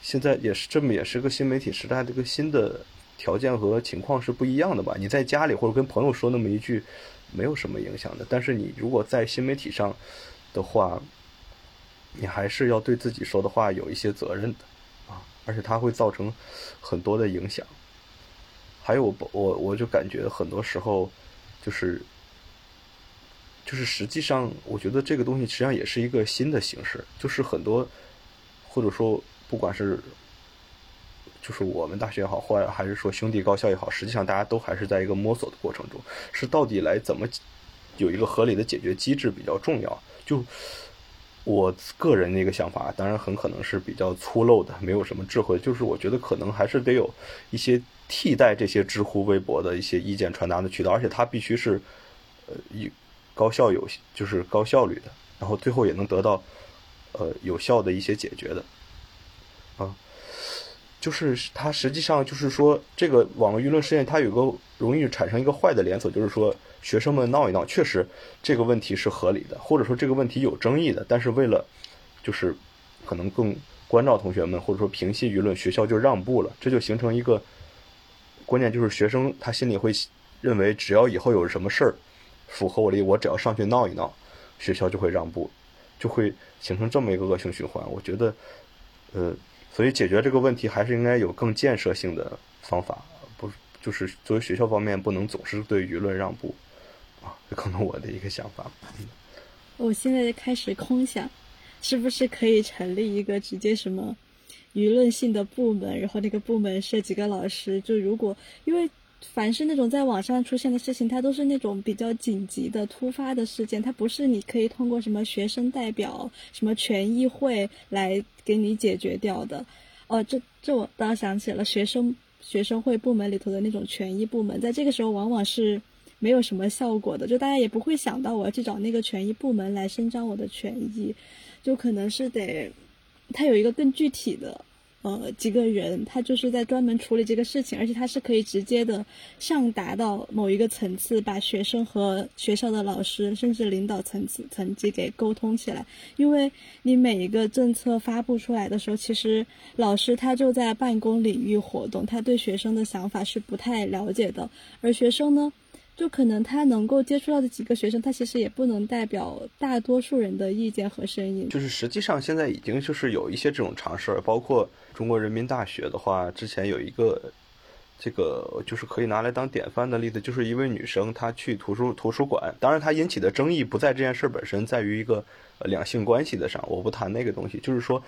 现在也是这么，也是个新媒体时代，这个新的条件和情况是不一样的吧？你在家里或者跟朋友说那么一句，没有什么影响的。但是你如果在新媒体上的话，你还是要对自己说的话有一些责任的啊，而且它会造成很多的影响。还有我我我就感觉很多时候就是就是实际上，我觉得这个东西实际上也是一个新的形式，就是很多。或者说，不管是就是我们大学也好，或者还是说兄弟高校也好，实际上大家都还是在一个摸索的过程中，是到底来怎么有一个合理的解决机制比较重要。就我个人的一个想法，当然很可能是比较粗陋的，没有什么智慧。就是我觉得可能还是得有一些替代这些知乎、微博的一些意见传达的渠道，而且它必须是呃一。高效有就是高效率的，然后最后也能得到呃有效的一些解决的，啊，就是它实际上就是说这个网络舆论事件它有个容易产生一个坏的连锁，就是说学生们闹一闹，确实这个问题是合理的，或者说这个问题有争议的，但是为了就是可能更关照同学们，或者说平息舆论，学校就让步了，这就形成一个关键，就是学生他心里会认为，只要以后有什么事儿符合我的，我只要上去闹一闹，学校就会让步，就会形成这么一个恶性循环。我觉得，呃，所以解决这个问题还是应该有更建设性的方法，不就是作为学校方面不能总是对舆论让步啊，这可能我的一个想法。我现在开始空想。是不是可以成立一个直接什么舆论性的部门？然后那个部门设几个老师？就如果因为凡是那种在网上出现的事情，它都是那种比较紧急的突发的事件，它不是你可以通过什么学生代表、什么权益会来给你解决掉的。哦，这这我倒想起了学生学生会部门里头的那种权益部门，在这个时候往往是没有什么效果的，就大家也不会想到我要去找那个权益部门来伸张我的权益。就可能是得，他有一个更具体的，呃，几个人，他就是在专门处理这个事情，而且他是可以直接的上达到某一个层次，把学生和学校的老师，甚至领导层次层级给沟通起来。因为你每一个政策发布出来的时候，其实老师他就在办公领域活动，他对学生的想法是不太了解的，而学生呢？就可能他能够接触到的几个学生，他其实也不能代表大多数人的意见和声音。就是实际上现在已经就是有一些这种尝试，包括中国人民大学的话，之前有一个这个就是可以拿来当典范的例子，就是一位女生她去图书图书馆，当然她引起的争议不在这件事本身，在于一个两性关系的上，我不谈那个东西，就是说，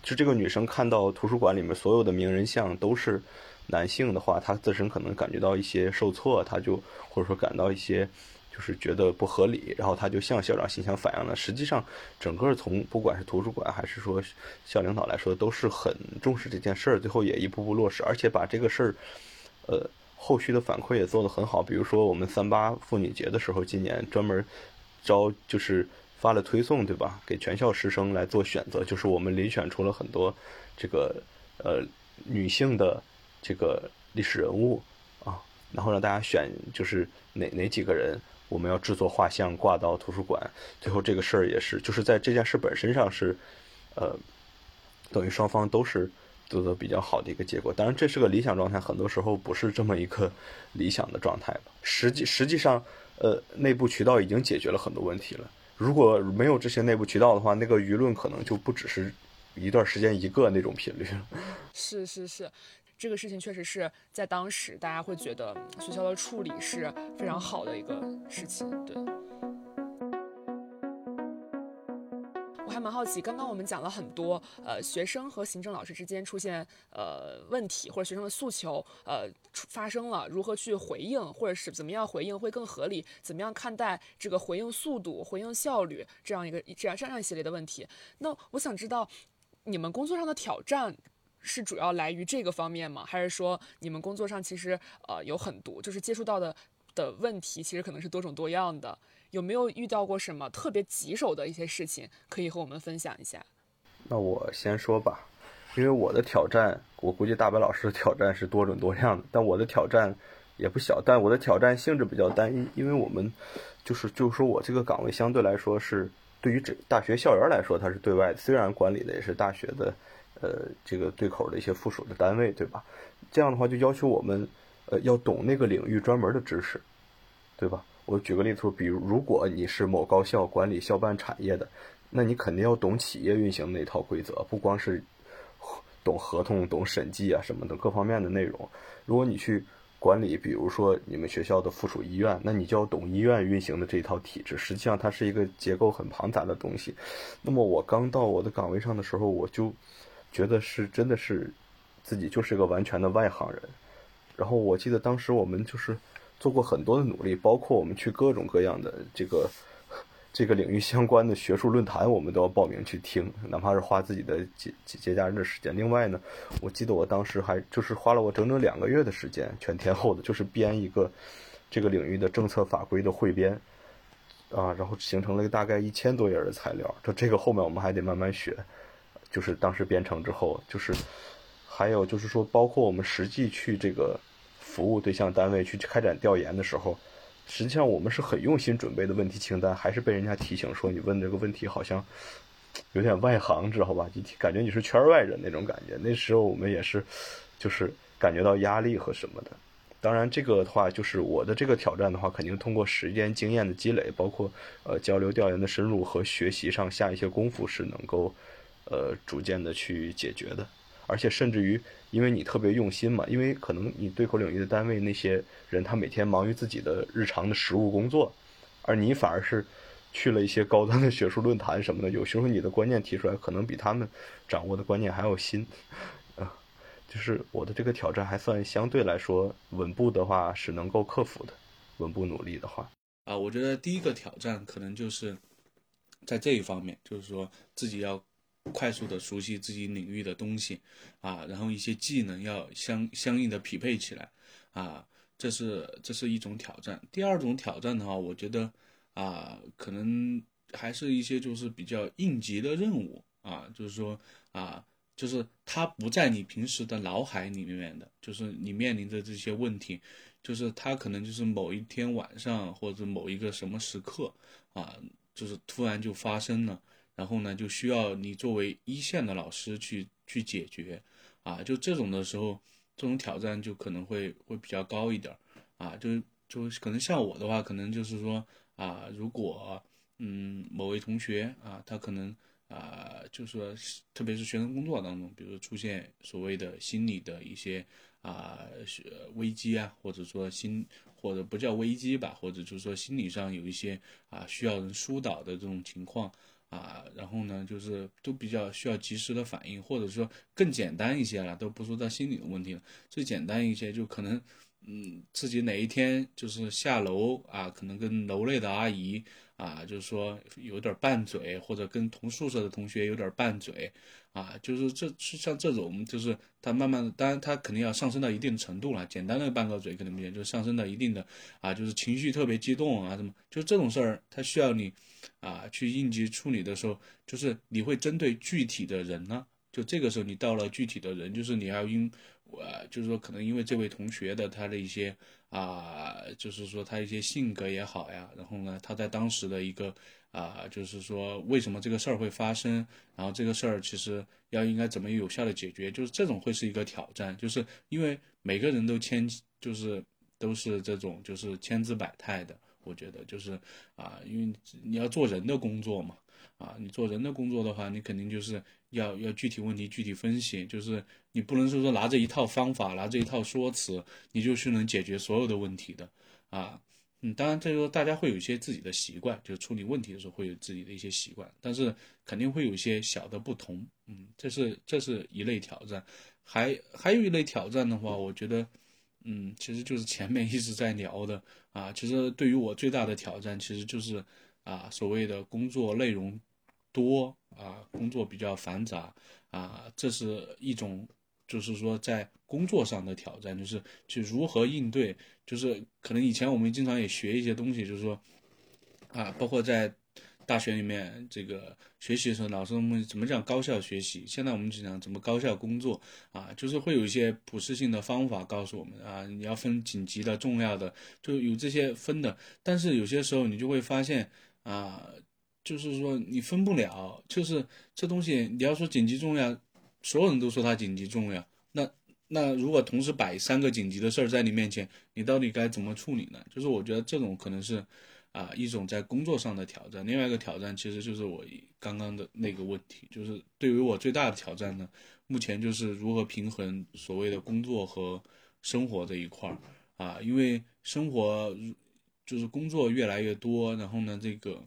就这个女生看到图书馆里面所有的名人像都是。男性的话，他自身可能感觉到一些受挫，他就或者说感到一些就是觉得不合理，然后他就向校长信箱反映了。实际上，整个从不管是图书馆还是说校领导来说，都是很重视这件事儿，最后也一步步落实，而且把这个事儿，呃，后续的反馈也做得很好。比如说我们三八妇女节的时候，今年专门招就是发了推送，对吧？给全校师生来做选择，就是我们遴选出了很多这个呃女性的。这个历史人物啊，然后让大家选，就是哪哪几个人，我们要制作画像挂到图书馆。最后这个事儿也是，就是在这件事本身上是，呃，等于双方都是得到比较好的一个结果。当然这是个理想状态，很多时候不是这么一个理想的状态。实际实际上，呃，内部渠道已经解决了很多问题了。如果没有这些内部渠道的话，那个舆论可能就不只是一段时间一个那种频率。是是是。这个事情确实是在当时，大家会觉得学校的处理是非常好的一个事情。对，我还蛮好奇，刚刚我们讲了很多，呃，学生和行政老师之间出现呃问题，或者学生的诉求呃发生了，如何去回应，或者是怎么样回应会更合理？怎么样看待这个回应速度、回应效率这样一个这样这样一系列的问题？那我想知道你们工作上的挑战。是主要来于这个方面吗？还是说你们工作上其实呃有很多，就是接触到的的问题，其实可能是多种多样的？有没有遇到过什么特别棘手的一些事情，可以和我们分享一下？那我先说吧，因为我的挑战，我估计大白老师的挑战是多种多样的，但我的挑战也不小，但我的挑战性质比较单一，因为我们就是就是说我这个岗位相对来说是对于这大学校园来说，它是对外，虽然管理的也是大学的。呃，这个对口的一些附属的单位，对吧？这样的话就要求我们，呃，要懂那个领域专门的知识，对吧？我举个例子，比如如果你是某高校管理校办产业的，那你肯定要懂企业运行那套规则，不光是懂合同、懂审计啊什么的各方面的内容。如果你去管理，比如说你们学校的附属医院，那你就要懂医院运行的这一套体制。实际上，它是一个结构很庞杂的东西。那么我刚到我的岗位上的时候，我就。觉得是真的是自己就是个完全的外行人，然后我记得当时我们就是做过很多的努力，包括我们去各种各样的这个这个领域相关的学术论坛，我们都要报名去听，哪怕是花自己的节节节假日的时间。另外呢，我记得我当时还就是花了我整整两个月的时间，全天候的，就是编一个这个领域的政策法规的汇编。啊，然后形成了一个大概一千多页的材料。这这个后面我们还得慢慢学，就是当时编程之后，就是还有就是说，包括我们实际去这个服务对象单位去开展调研的时候，实际上我们是很用心准备的问题清单，还是被人家提醒说你问这个问题好像。有点外行，知道吧？就感觉你是圈外人那种感觉。那时候我们也是，就是感觉到压力和什么的。当然，这个的话，就是我的这个挑战的话，肯定通过时间经验的积累，包括呃交流调研的深入和学习上下一些功夫，是能够呃逐渐的去解决的。而且甚至于，因为你特别用心嘛，因为可能你对口领域的单位那些人，他每天忙于自己的日常的实务工作，而你反而是。去了一些高端的学术论坛什么的，有时候你的观念提出来，可能比他们掌握的观念还要新，啊，就是我的这个挑战还算相对来说稳步的话是能够克服的，稳步努力的话，啊，我觉得第一个挑战可能就是在这一方面，就是说自己要快速的熟悉自己领域的东西，啊，然后一些技能要相相应的匹配起来，啊，这是这是一种挑战。第二种挑战的话，我觉得。啊，可能还是一些就是比较应急的任务啊，就是说啊，就是它不在你平时的脑海里面的，就是你面临的这些问题，就是它可能就是某一天晚上或者某一个什么时刻啊，就是突然就发生了，然后呢，就需要你作为一线的老师去去解决啊，就这种的时候，这种挑战就可能会会比较高一点啊，就就可能像我的话，可能就是说。啊，如果嗯某位同学啊，他可能啊，就是说特别是学生工作当中，比如出现所谓的心理的一些啊危机啊，或者说心或者不叫危机吧，或者就是说心理上有一些啊需要人疏导的这种情况啊，然后呢，就是都比较需要及时的反应，或者说更简单一些了，都不说到心理的问题了，最简单一些就可能。嗯，自己哪一天就是下楼啊，可能跟楼内的阿姨啊，就是说有点拌嘴，或者跟同宿舍的同学有点拌嘴，啊，就是这是像这种，就是他慢慢的，当然他肯定要上升到一定程度了，简单的拌个嘴可能不行，就上升到一定的啊，就是情绪特别激动啊，什么，就这种事儿，他需要你啊去应急处理的时候，就是你会针对具体的人呢，就这个时候你到了具体的人，就是你要应。我就是说，可能因为这位同学的他的一些啊，就是说他一些性格也好呀，然后呢，他在当时的一个啊，就是说为什么这个事儿会发生，然后这个事儿其实要应该怎么有效的解决，就是这种会是一个挑战，就是因为每个人都千就是都是这种就是千姿百态的，我觉得就是啊，因为你要做人的工作嘛。啊，你做人的工作的话，你肯定就是要要具体问题具体分析，就是你不能说说拿着一套方法，拿着一套说辞，你就是能解决所有的问题的啊。嗯，当然这个大家会有一些自己的习惯，就是处理问题的时候会有自己的一些习惯，但是肯定会有一些小的不同。嗯，这是这是一类挑战，还还有一类挑战的话，我觉得，嗯，其实就是前面一直在聊的啊，其实对于我最大的挑战，其实就是啊，所谓的工作内容。多啊，工作比较繁杂啊，这是一种，就是说在工作上的挑战，就是去如何应对，就是可能以前我们经常也学一些东西，就是说啊，包括在大学里面这个学习的时候，老师们怎么讲高效学习，现在我们就讲怎么高效工作啊，就是会有一些普适性的方法告诉我们啊，你要分紧急的、重要的，就有这些分的，但是有些时候你就会发现啊。就是说你分不了，就是这东西你要说紧急重要，所有人都说它紧急重要，那那如果同时摆三个紧急的事儿在你面前，你到底该怎么处理呢？就是我觉得这种可能是啊一种在工作上的挑战，另外一个挑战其实就是我刚刚的那个问题，就是对于我最大的挑战呢，目前就是如何平衡所谓的工作和生活这一块儿啊，因为生活就是工作越来越多，然后呢这个。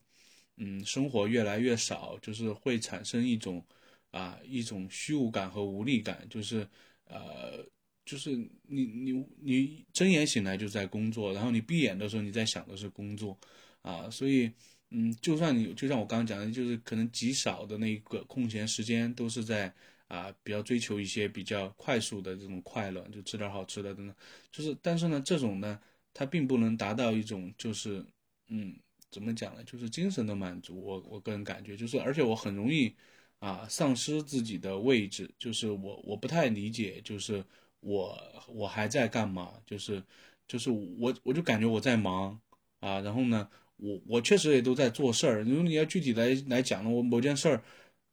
嗯，生活越来越少，就是会产生一种，啊，一种虚无感和无力感，就是，呃，就是你你你睁眼醒来就在工作，然后你闭眼的时候你在想的是工作，啊，所以，嗯，就算你就像我刚刚讲的，就是可能极少的那个空闲时间都是在啊，比较追求一些比较快速的这种快乐，就吃点好吃的等等，就是，但是呢，这种呢，它并不能达到一种就是，嗯。怎么讲呢？就是精神的满足。我我个人感觉就是，而且我很容易啊丧失自己的位置，就是我我不太理解，就是我我还在干嘛？就是就是我我就感觉我在忙啊，然后呢，我我确实也都在做事儿。如果你要具体来来讲呢，我某件事儿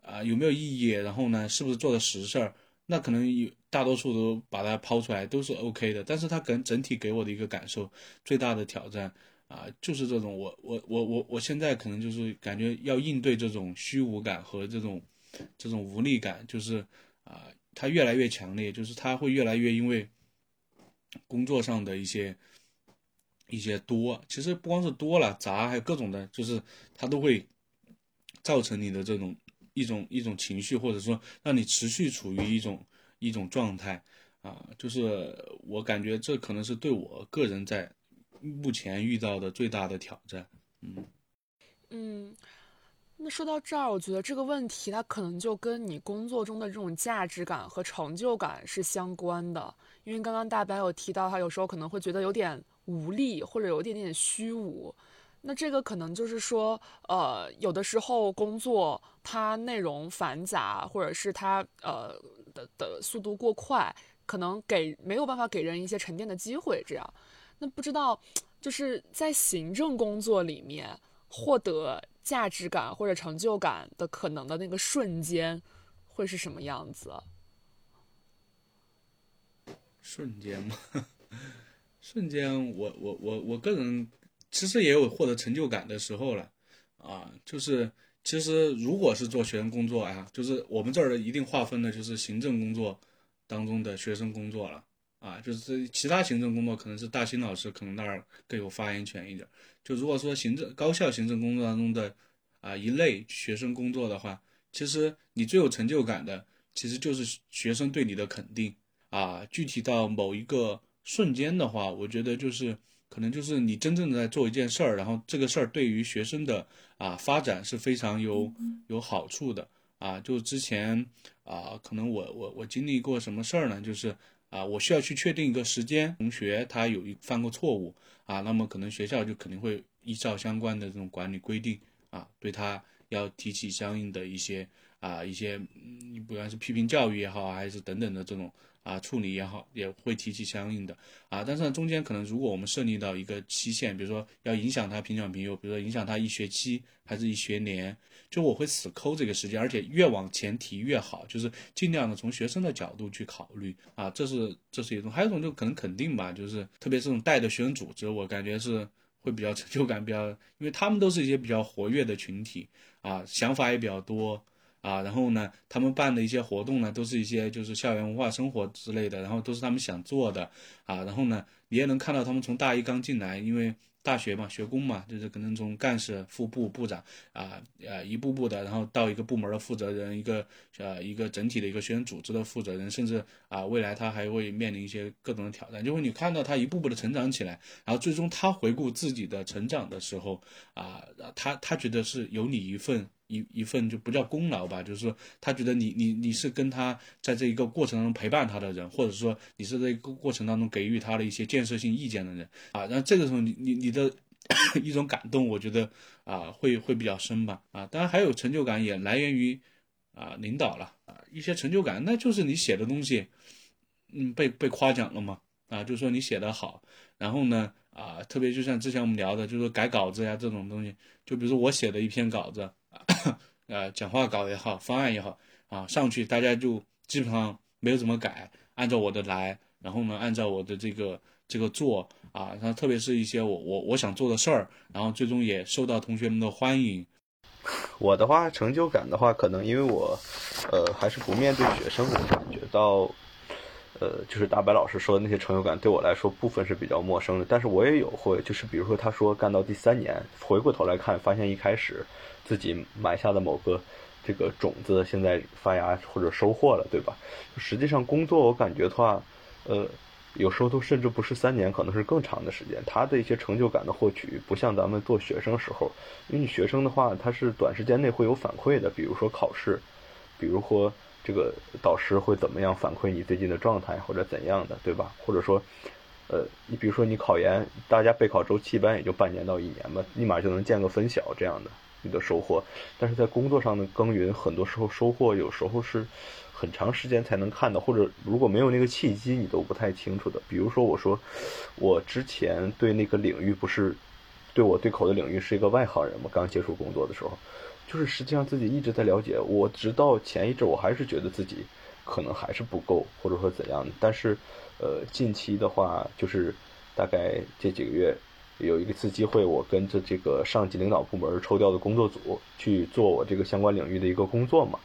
啊有没有意义？然后呢，是不是做的实事儿？那可能有大多数都把它抛出来都是 OK 的，但是它跟整体给我的一个感受最大的挑战啊，就是这种我我我我我现在可能就是感觉要应对这种虚无感和这种这种无力感，就是啊，它越来越强烈，就是它会越来越因为工作上的一些一些多，其实不光是多了杂，还有各种的，就是它都会造成你的这种。一种一种情绪，或者说让你持续处于一种一种状态啊，就是我感觉这可能是对我个人在目前遇到的最大的挑战。嗯嗯，那说到这儿，我觉得这个问题它可能就跟你工作中的这种价值感和成就感是相关的，因为刚刚大白有提到，他有时候可能会觉得有点无力，或者有一点点虚无。那这个可能就是说，呃，有的时候工作它内容繁杂，或者是它呃的的速度过快，可能给没有办法给人一些沉淀的机会。这样，那不知道就是在行政工作里面获得价值感或者成就感的可能的那个瞬间会是什么样子？瞬间吗？瞬间，我我我我个人。其实也有获得成就感的时候了，啊，就是其实如果是做学生工作呀，就是我们这儿的一定划分的就是行政工作当中的学生工作了，啊，就是其他行政工作可能是大新老师可能那儿更有发言权一点。就如果说行政高校行政工作当中的啊一类学生工作的话，其实你最有成就感的其实就是学生对你的肯定啊。具体到某一个瞬间的话，我觉得就是。可能就是你真正的在做一件事儿，然后这个事儿对于学生的啊发展是非常有有好处的啊。就之前啊，可能我我我经历过什么事儿呢？就是啊，我需要去确定一个时间，同学他有一犯过错误啊，那么可能学校就肯定会依照相关的这种管理规定啊，对他要提起相应的一些啊一些，不管是批评教育也好，还是等等的这种。啊，处理也好，也会提起相应的啊，但是呢，中间可能如果我们设立到一个期限，比如说要影响他评奖评优，比如说影响他一学期还是一学年，就我会死抠这个时间，而且越往前提越好，就是尽量的从学生的角度去考虑啊，这是这是一种，还有一种就可能肯定吧，就是特别这种带的学生组织，我感觉是会比较成就感比较，因为他们都是一些比较活跃的群体啊，想法也比较多。啊，然后呢，他们办的一些活动呢，都是一些就是校园文化生活之类的，然后都是他们想做的啊。然后呢，你也能看到他们从大一刚进来，因为大学嘛，学工嘛，就是可能从干事、副部、部长啊，呃，一步步的，然后到一个部门的负责人，一个呃一个整体的一个学生组织的负责人，甚至啊，未来他还会面临一些各种的挑战。就会你看到他一步步的成长起来，然后最终他回顾自己的成长的时候啊，他他觉得是有你一份。一一份就不叫功劳吧，就是说他觉得你你你是跟他在这一个过程当中陪伴他的人，或者说你是在一个过程当中给予他的一些建设性意见的人啊。然后这个时候你你你的 一种感动，我觉得啊会会比较深吧啊。当然还有成就感也来源于啊领导了啊一些成就感，那就是你写的东西嗯被被夸奖了嘛啊，就说你写的好，然后呢啊特别就像之前我们聊的，就是改稿子呀这种东西，就比如说我写的一篇稿子。呃，讲话稿也好，方案也好啊，上去大家就基本上没有怎么改，按照我的来，然后呢，按照我的这个这个做啊，然后特别是一些我我我想做的事儿，然后最终也受到同学们的欢迎。我的话，成就感的话，可能因为我，呃，还是不面对学生，我感觉到，呃，就是大白老师说的那些成就感，对我来说部分是比较陌生的，但是我也有会，就是比如说他说干到第三年，回过头来看，发现一开始。自己埋下的某个这个种子，现在发芽或者收获了，对吧？实际上工作，我感觉的话，呃，有时候都甚至不是三年，可能是更长的时间。他的一些成就感的获取，不像咱们做学生时候，因为你学生的话，他是短时间内会有反馈的，比如说考试，比如说这个导师会怎么样反馈你最近的状态或者怎样的，对吧？或者说。呃，你比如说你考研，大家备考周期一般也就半年到一年吧，立马就能见个分晓这样的你的收获。但是在工作上的耕耘，很多时候收获有时候是很长时间才能看到，或者如果没有那个契机，你都不太清楚的。比如说我说我之前对那个领域不是对我对口的领域是一个外行人嘛，刚接触工作的时候，就是实际上自己一直在了解。我直到前一阵，我还是觉得自己可能还是不够，或者说怎样，但是。呃，近期的话，就是大概这几个月，有一次机会，我跟着这个上级领导部门抽调的工作组去做我这个相关领域的一个工作嘛。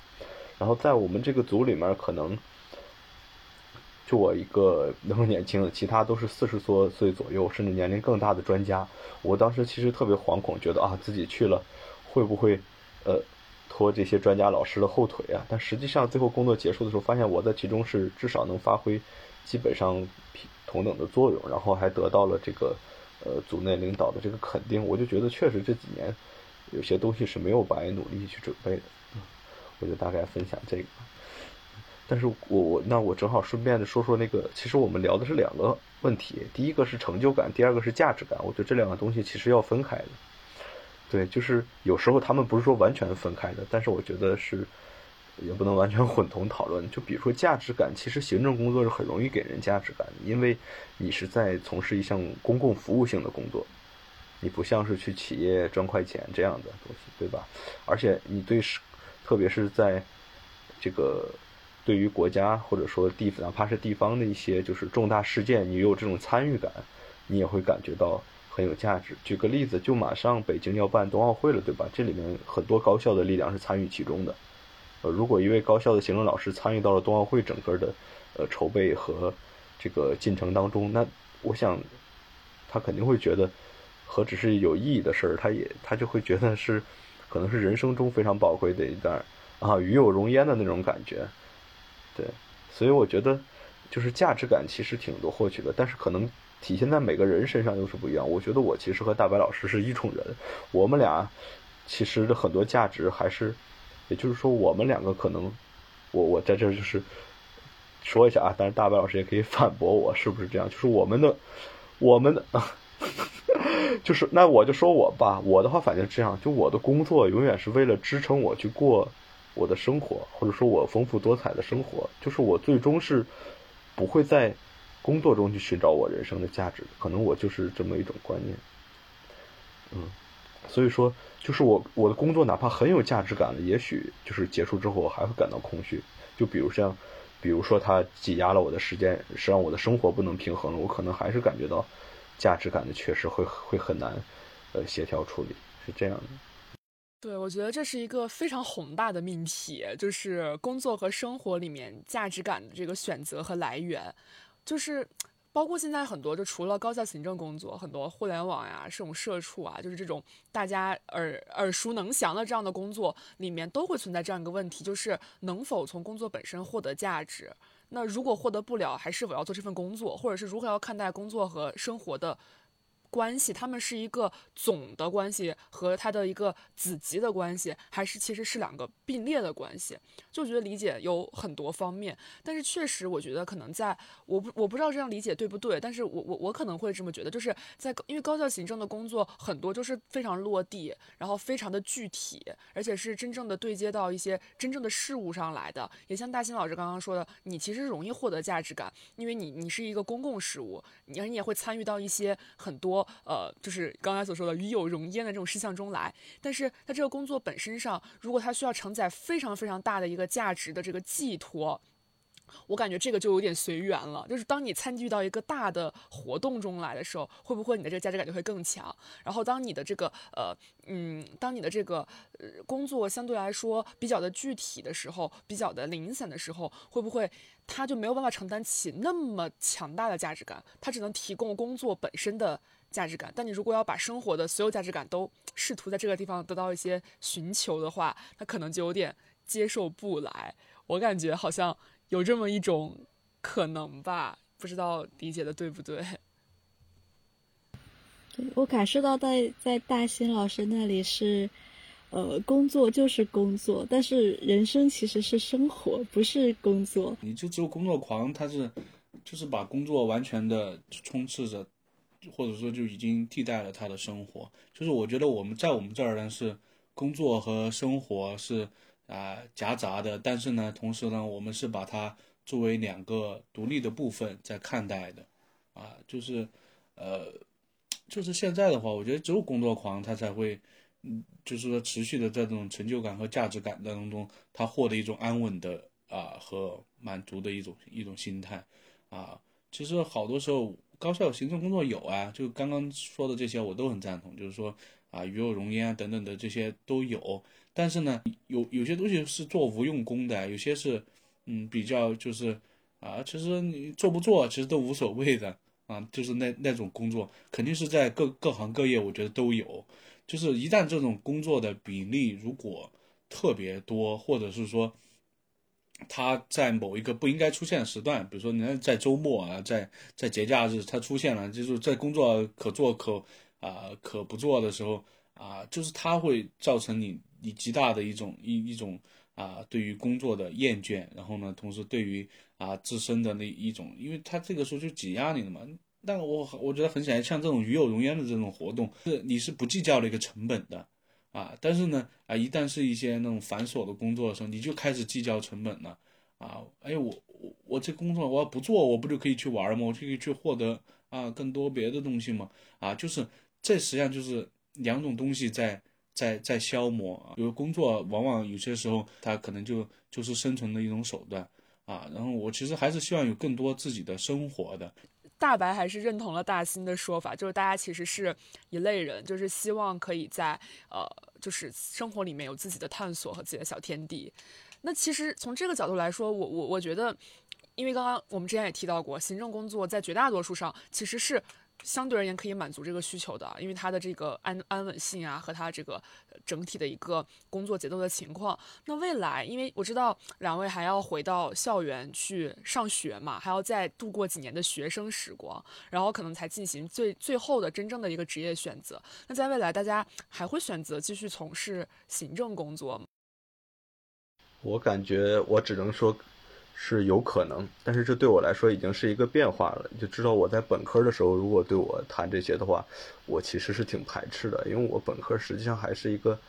然后在我们这个组里面，可能就我一个那么年轻的，其他都是四十多岁左右，甚至年龄更大的专家。我当时其实特别惶恐，觉得啊，自己去了会不会呃拖这些专家老师的后腿啊？但实际上最后工作结束的时候，发现我在其中是至少能发挥。基本上同等的作用，然后还得到了这个呃组内领导的这个肯定，我就觉得确实这几年有些东西是没有白努力去准备的，我就大概分享这个。但是我我那我正好顺便的说说那个，其实我们聊的是两个问题，第一个是成就感，第二个是价值感，我觉得这两个东西其实要分开的。对，就是有时候他们不是说完全分开的，但是我觉得是。也不能完全混同讨论。就比如说价值感，其实行政工作是很容易给人价值感的，因为你是在从事一项公共服务性的工作，你不像是去企业赚快钱这样的东西，对吧？而且你对是，特别是在这个对于国家或者说地，哪怕是地方的一些就是重大事件，你有这种参与感，你也会感觉到很有价值。举个例子，就马上北京要办冬奥会了，对吧？这里面很多高校的力量是参与其中的。呃，如果一位高校的行政老师参与到了冬奥会整个的呃筹备和这个进程当中，那我想他肯定会觉得何止是有意义的事儿，他也他就会觉得是可能是人生中非常宝贵的一段啊与有荣焉的那种感觉。对，所以我觉得就是价值感其实挺多获取的，但是可能体现在每个人身上又是不一样。我觉得我其实和大白老师是一种人，我们俩其实很多价值还是。也就是说，我们两个可能，我我在这就是说一下啊，但是大白老师也可以反驳我，是不是这样？就是我们的，我们的啊，就是那我就说我吧，我的话反正这样，就我的工作永远是为了支撑我去过我的生活，或者说我丰富多彩的生活，就是我最终是不会在工作中去寻找我人生的价值，可能我就是这么一种观念，嗯。所以说，就是我我的工作哪怕很有价值感的，也许就是结束之后我还会感到空虚。就比如像，比如说他挤压了我的时间，是让我的生活不能平衡了，我可能还是感觉到价值感的缺失，会会很难呃协调处理，是这样的。对，我觉得这是一个非常宏大的命题，就是工作和生活里面价值感的这个选择和来源，就是。包括现在很多，就除了高校行政工作，很多互联网呀、这种社畜啊，就是这种大家耳耳熟能详的这样的工作里面，都会存在这样一个问题，就是能否从工作本身获得价值？那如果获得不了，还是否要做这份工作，或者是如何要看待工作和生活的？关系，他们是一个总的关系和他的一个子集的关系，还是其实是两个并列的关系？就觉得理解有很多方面，但是确实我觉得可能在我不我不知道这样理解对不对，但是我我我可能会这么觉得，就是在因为高校行政的工作很多就是非常落地，然后非常的具体，而且是真正的对接到一些真正的事物上来的。也像大新老师刚刚说的，你其实容易获得价值感，因为你你是一个公共事务，你你也会参与到一些很多。呃，就是刚才所说的与有荣焉的这种事项中来，但是在这个工作本身上，如果它需要承载非常非常大的一个价值的这个寄托。我感觉这个就有点随缘了，就是当你参与到一个大的活动中来的时候，会不会你的这个价值感就会更强？然后当你的这个呃嗯，当你的这个呃工作相对来说比较的具体的时候，比较的零散的时候，会不会它就没有办法承担起那么强大的价值感？它只能提供工作本身的价值感。但你如果要把生活的所有价值感都试图在这个地方得到一些寻求的话，那可能就有点接受不来。我感觉好像。有这么一种可能吧，不知道理解的对不对？对我感受到在在大新老师那里是，呃，工作就是工作，但是人生其实是生活，不是工作。你就只有工作狂，他是就是把工作完全的充斥着，或者说就已经替代了他的生活。就是我觉得我们在我们这儿呢是工作和生活是啊夹杂的，但是呢，同时呢，我们是把它作为两个独立的部分在看待的，啊，就是呃，就是现在的话，我觉得只有工作狂他才会。嗯，就是说，持续的在这种成就感和价值感当中，他获得一种安稳的啊和满足的一种一种心态啊。其实好多时候，高校行政工作有啊，就刚刚说的这些，我都很赞同。就是说啊，鱼肉容焉啊等等的这些都有。但是呢，有有些东西是做无用功的，有些是嗯比较就是啊，其实你做不做其实都无所谓的啊。就是那那种工作，肯定是在各各行各业，我觉得都有。就是一旦这种工作的比例如果特别多，或者是说他在某一个不应该出现的时段，比如说你在周末啊，在在节假日他出现了，就是在工作可做可啊可不做的时候啊，就是他会造成你你极大的一种一一种啊对于工作的厌倦，然后呢，同时对于啊自身的那一种，因为他这个时候就挤压你了嘛。但我我觉得很显然，像这种与有荣焉的这种活动，是你是不计较的一个成本的，啊，但是呢，啊，一旦是一些那种繁琐的工作的时候，你就开始计较成本了，啊，哎，我我我这工作我要不做，我不就可以去玩吗？我就可以去获得啊更多别的东西吗？啊，就是这实际上就是两种东西在在在消磨啊。比如工作往往有些时候它可能就就是生存的一种手段啊，然后我其实还是希望有更多自己的生活的。大白还是认同了大新的说法，就是大家其实是一类人，就是希望可以在呃，就是生活里面有自己的探索和自己的小天地。那其实从这个角度来说，我我我觉得，因为刚刚我们之前也提到过，行政工作在绝大多数上其实是。相对而言可以满足这个需求的，因为它的这个安安稳性啊，和它这个整体的一个工作节奏的情况。那未来，因为我知道两位还要回到校园去上学嘛，还要再度过几年的学生时光，然后可能才进行最最后的真正的一个职业选择。那在未来，大家还会选择继续从事行政工作吗？我感觉，我只能说。是有可能，但是这对我来说已经是一个变化了。就知道我在本科的时候，如果对我谈这些的话，我其实是挺排斥的，因为我本科实际上还是一个，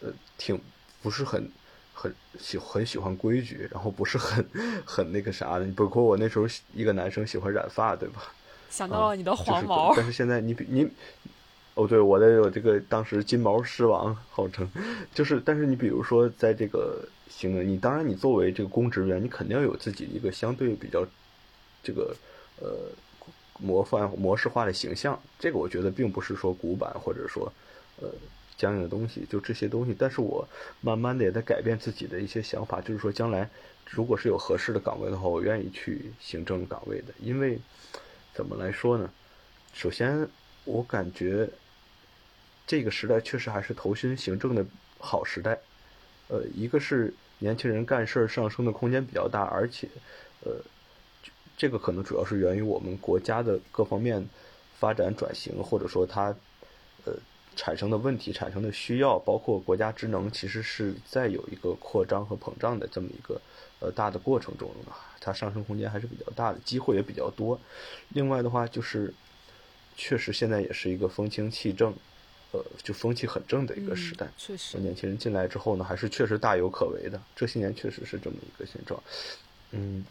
呃，挺不是很很喜很喜欢规矩，然后不是很很那个啥的。包括我那时候一个男生喜欢染发，对吧？想到了你的黄毛。但是现在你比你，哦，对，我的有这个当时金毛狮王号称，就是，但是你比如说在这个。行的，你当然，你作为这个公职员，你肯定要有自己一个相对比较，这个呃模范模式化的形象。这个我觉得并不是说古板或者说呃僵硬的东西，就这些东西。但是我慢慢的也在改变自己的一些想法，就是说将来如果是有合适的岗位的话，我愿意去行政岗位的。因为怎么来说呢？首先，我感觉这个时代确实还是投身行政的好时代。呃，一个是。年轻人干事上升的空间比较大，而且，呃，这个可能主要是源于我们国家的各方面发展转型，或者说它呃产生的问题、产生的需要，包括国家职能其实是在有一个扩张和膨胀的这么一个呃大的过程中它上升空间还是比较大的，机会也比较多。另外的话，就是确实现在也是一个风清气正。呃，就风气很正的一个时代，确实，年轻人进来之后呢，还是确实大有可为的。这些年确实是这么一个现状，嗯，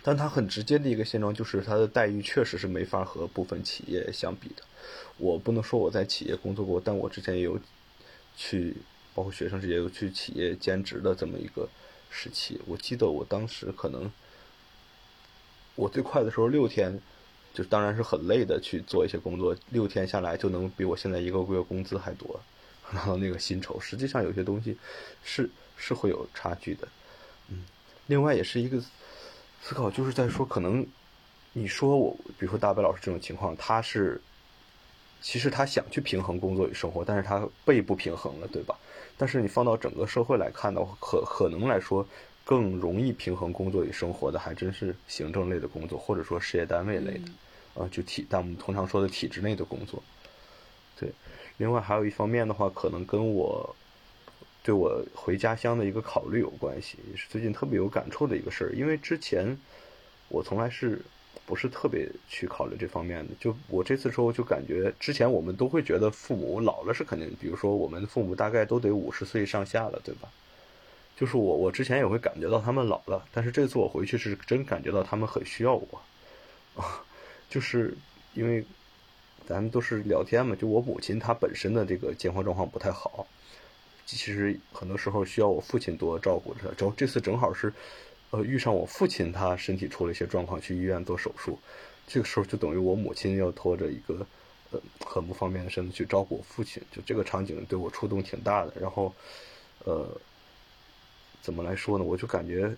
但它很直接的一个现状就是它的待遇确实是没法和部分企业相比的。我不能说我在企业工作过，但我之前也有去，包括学生时也有去企业兼职的这么一个时期。我记得我当时可能我最快的时候六天。就当然是很累的去做一些工作，六天下来就能比我现在一个月工资还多，然后那个薪酬。实际上有些东西是是会有差距的，嗯。另外也是一个思考，就是在说可能你说我，比如说大白老师这种情况，他是其实他想去平衡工作与生活，但是他被不平衡了，对吧？但是你放到整个社会来看的话，可可能来说。更容易平衡工作与生活的，还真是行政类的工作，或者说事业单位类的，啊，就体，但我们通常说的体制内的工作。对，另外还有一方面的话，可能跟我对我回家乡的一个考虑有关系，也是最近特别有感触的一个事儿。因为之前我从来是不是特别去考虑这方面的。就我这次之后就感觉，之前我们都会觉得父母老了是肯定，比如说我们父母大概都得五十岁上下了，对吧？就是我我之前也会感觉到他们老了，但是这次我回去是真感觉到他们很需要我，啊，就是因为咱们都是聊天嘛，就我母亲她本身的这个健康状况不太好，其实很多时候需要我父亲多照顾着。然后这次正好是。呃，遇上我父亲，他身体出了一些状况，去医院做手术，这个时候就等于我母亲要拖着一个呃很不方便的身子去照顾我父亲，就这个场景对我触动挺大的。然后，呃，怎么来说呢？我就感觉，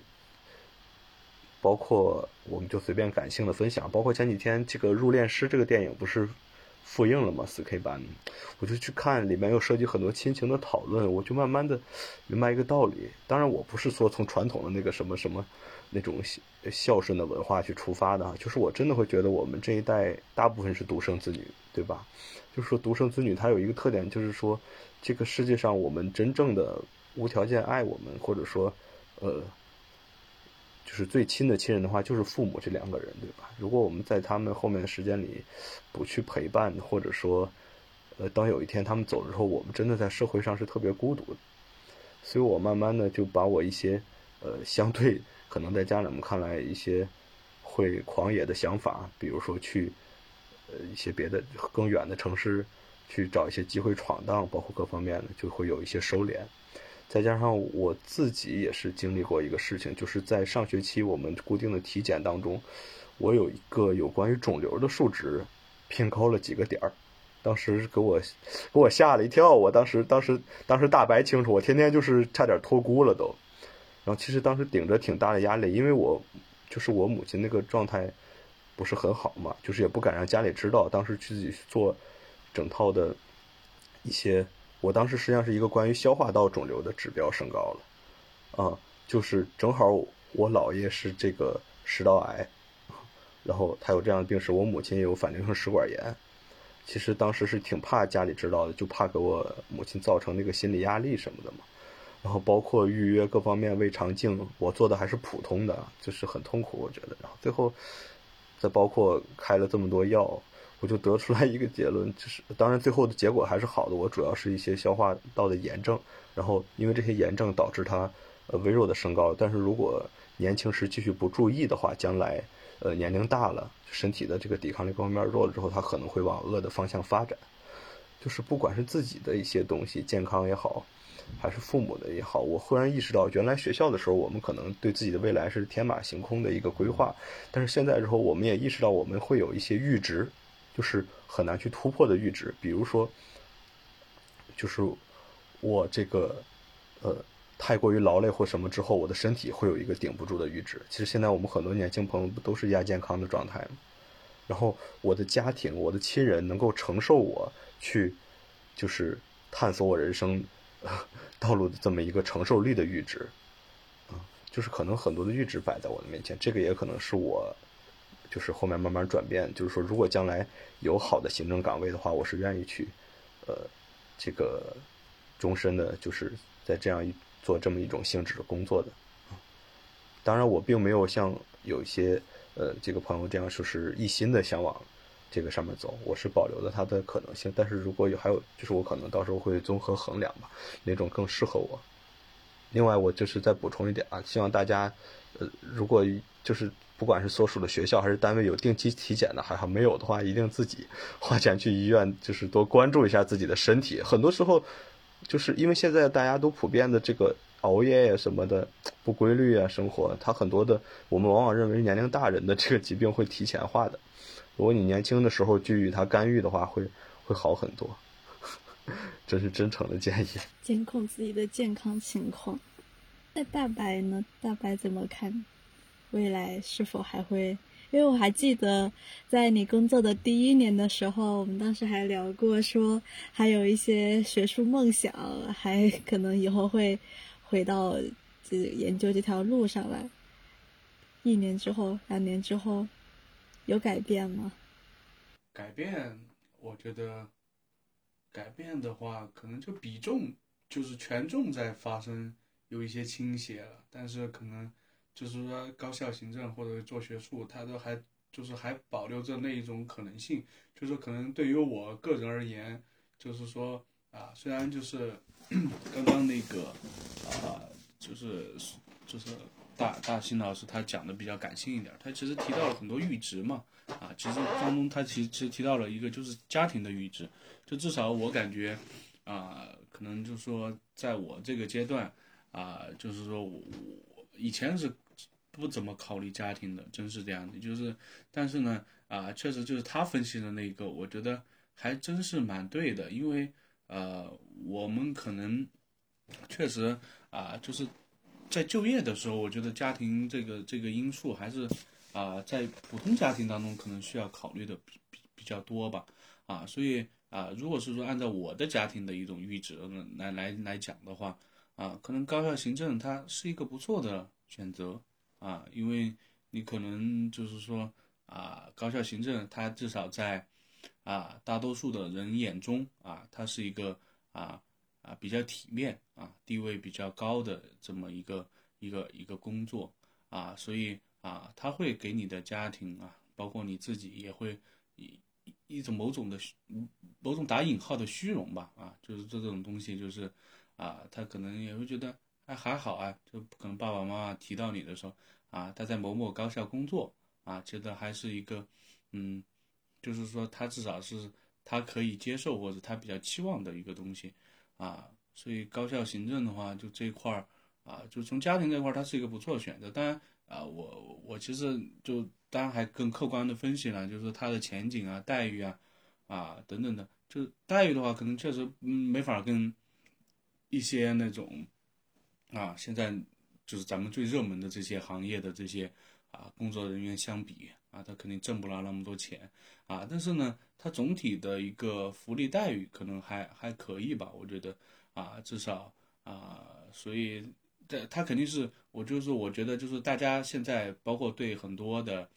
包括我们就随便感性的分享，包括前几天这个《入殓师》这个电影不是。复映了嘛？四 K 版，我就去看，里面又涉及很多亲情的讨论，我就慢慢的明白一个道理。当然，我不是说从传统的那个什么什么那种孝顺的文化去出发的，就是我真的会觉得我们这一代大部分是独生子女，对吧？就是说独生子女他有一个特点，就是说这个世界上我们真正的无条件爱我们，或者说呃。就是最亲的亲人的话，就是父母这两个人，对吧？如果我们在他们后面的时间里不去陪伴，或者说，呃，当有一天他们走了之后，我们真的在社会上是特别孤独。所以我慢慢的就把我一些，呃，相对可能在家长们看来一些会狂野的想法，比如说去，呃，一些别的更远的城市去找一些机会闯荡，包括各方面的，就会有一些收敛。再加上我自己也是经历过一个事情，就是在上学期我们固定的体检当中，我有一个有关于肿瘤的数值偏高了几个点儿，当时给我给我吓了一跳。我当时当时当时大白清楚，我天天就是差点托孤了都。然后其实当时顶着挺大的压力，因为我就是我母亲那个状态不是很好嘛，就是也不敢让家里知道，当时自己做整套的一些。我当时实际上是一个关于消化道肿瘤的指标升高了，啊，就是正好我姥爷是这个食道癌，然后他有这样的病史，我母亲也有反流性食管炎，其实当时是挺怕家里知道的，就怕给我母亲造成那个心理压力什么的嘛，然后包括预约各方面胃肠镜，我做的还是普通的，就是很痛苦，我觉得，然后最后再包括开了这么多药。我就得出来一个结论，就是当然最后的结果还是好的。我主要是一些消化道的炎症，然后因为这些炎症导致它呃微弱的升高。但是如果年轻时继续不注意的话，将来呃年龄大了，身体的这个抵抗力各方面弱了之后，它可能会往恶的方向发展。就是不管是自己的一些东西健康也好，还是父母的也好，我忽然意识到，原来学校的时候我们可能对自己的未来是天马行空的一个规划，但是现在之后我们也意识到我们会有一些阈值。就是很难去突破的阈值，比如说，就是我这个呃太过于劳累或什么之后，我的身体会有一个顶不住的阈值。其实现在我们很多年轻朋友不都是亚健康的状态吗？然后我的家庭、我的亲人能够承受我去就是探索我人生 道路的这么一个承受力的阈值啊，就是可能很多的阈值摆在我的面前，这个也可能是我。就是后面慢慢转变，就是说，如果将来有好的行政岗位的话，我是愿意去，呃，这个终身的，就是在这样一做这么一种性质的工作的。当然，我并没有像有一些呃这个朋友这样就是一心的想往这个上面走，我是保留了它的可能性。但是如果有还有，就是我可能到时候会综合衡量吧，哪种更适合我。另外，我就是再补充一点啊，希望大家，呃，如果就是。不管是所属的学校还是单位有定期体检的，还好没有的话，一定自己花钱去医院，就是多关注一下自己的身体。很多时候，就是因为现在大家都普遍的这个熬夜呀什么的不规律啊，生活，他很多的我们往往认为年龄大人的这个疾病会提前化的。如果你年轻的时候就与他干预的话，会会好很多。这是真诚的建议。监控自己的健康情况。那大白呢？大白怎么看？未来是否还会？因为我还记得，在你工作的第一年的时候，我们当时还聊过，说还有一些学术梦想，还可能以后会回到这研究这条路上来。一年之后，两年之后，有改变吗？改变，我觉得改变的话，可能就比重就是权重在发生有一些倾斜了，但是可能。就是说，高校行政或者做学术，它都还就是还保留着那一种可能性，就是说可能对于我个人而言，就是说啊，虽然就是 刚刚那个啊，就是就是大大新老师他讲的比较感性一点，他其实提到了很多阈值嘛，啊，其实当中他其实提到了一个就是家庭的阈值，就至少我感觉啊，可能就是说在我这个阶段啊，就是说我我以前是。不怎么考虑家庭的，真是这样的。就是，但是呢，啊，确实就是他分析的那一个，我觉得还真是蛮对的。因为，呃，我们可能确实啊，就是在就业的时候，我觉得家庭这个这个因素还是啊，在普通家庭当中可能需要考虑的比比比较多吧。啊，所以啊，如果是说按照我的家庭的一种阈值来来来讲的话，啊，可能高校行政它是一个不错的选择。啊，因为你可能就是说啊，高校行政它至少在啊大多数的人眼中啊，它是一个啊啊比较体面啊地位比较高的这么一个一个一个工作啊，所以啊，他会给你的家庭啊，包括你自己也会一一种某种的某种打引号的虚荣吧啊，就是这种东西就是啊，他可能也会觉得还还好啊，就可能爸爸妈妈提到你的时候。啊，他在某某高校工作啊，觉得还是一个，嗯，就是说他至少是他可以接受或者他比较期望的一个东西啊，所以高校行政的话，就这一块儿啊，就从家庭这块儿，它是一个不错的选择。当然啊，我我其实就当然还更客观的分析了，就是它的前景啊、待遇啊啊等等的，就待遇的话，可能确实嗯没法跟一些那种啊现在。就是咱们最热门的这些行业的这些啊工作人员相比啊，他肯定挣不了那么多钱啊。但是呢，他总体的一个福利待遇可能还还可以吧，我觉得啊，至少啊，所以这他肯定是我就是我觉得就是大家现在包括对很多的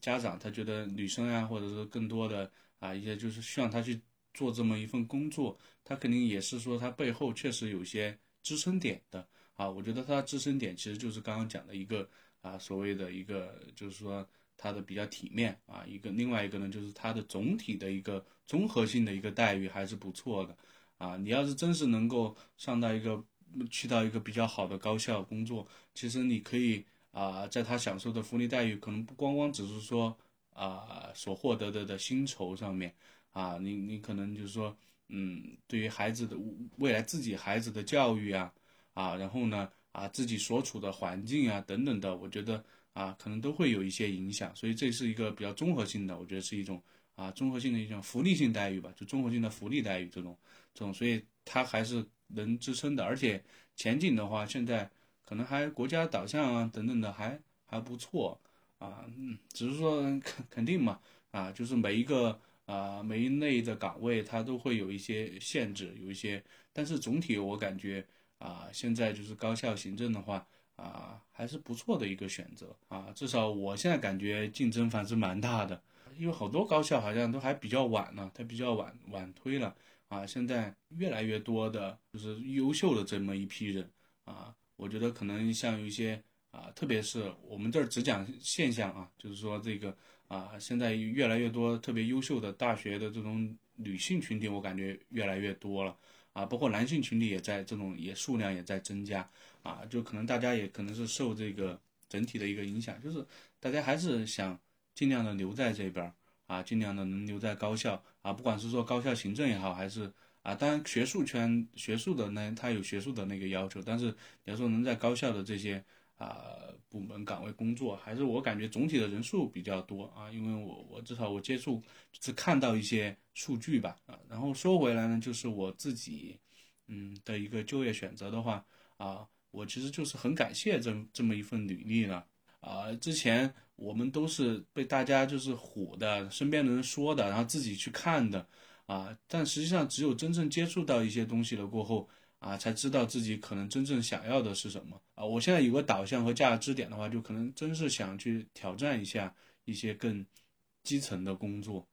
家长，他觉得女生啊，或者是更多的啊一些就是希望他去做这么一份工作，他肯定也是说他背后确实有些支撑点的。啊，我觉得它支撑点其实就是刚刚讲的一个啊，所谓的一个就是说它的比较体面啊，一个另外一个呢就是它的总体的一个综合性的一个待遇还是不错的啊。你要是真是能够上到一个去到一个比较好的高校工作，其实你可以啊，在他享受的福利待遇可能不光光只是说啊所获得的的薪酬上面啊，你你可能就是说嗯，对于孩子的未来自己孩子的教育啊。啊，然后呢，啊，自己所处的环境啊，等等的，我觉得啊，可能都会有一些影响，所以这是一个比较综合性的，我觉得是一种啊，综合性的一种福利性待遇吧，就综合性的福利待遇这种，这种，所以它还是能支撑的，而且前景的话，现在可能还国家导向啊，等等的还还不错啊，嗯，只是说 肯肯定嘛，啊，就是每一个啊每一类的岗位它都会有一些限制，有一些，但是总体我感觉。啊，现在就是高校行政的话，啊，还是不错的一个选择啊。至少我现在感觉竞争还是蛮大的，因为好多高校好像都还比较晚呢，它比较晚晚推了啊。现在越来越多的就是优秀的这么一批人啊，我觉得可能像有一些啊，特别是我们这儿只讲现象啊，就是说这个啊，现在越来越多特别优秀的大学的这种女性群体，我感觉越来越多了。啊，包括男性群体也在这种也数量也在增加，啊，就可能大家也可能是受这个整体的一个影响，就是大家还是想尽量的留在这边儿，啊，尽量的能留在高校，啊，不管是说高校行政也好，还是啊，当然学术圈学术的呢，他有学术的那个要求，但是你要说能在高校的这些。啊，部门岗位工作还是我感觉总体的人数比较多啊，因为我我至少我接触是看到一些数据吧啊，然后说回来呢，就是我自己嗯的一个就业选择的话啊，我其实就是很感谢这这么一份履历了啊，之前我们都是被大家就是唬的，身边的人说的，然后自己去看的啊，但实际上只有真正接触到一些东西了过后。啊，才知道自己可能真正想要的是什么啊！我现在有个导向和价值点的话，就可能真是想去挑战一下一些更基层的工作。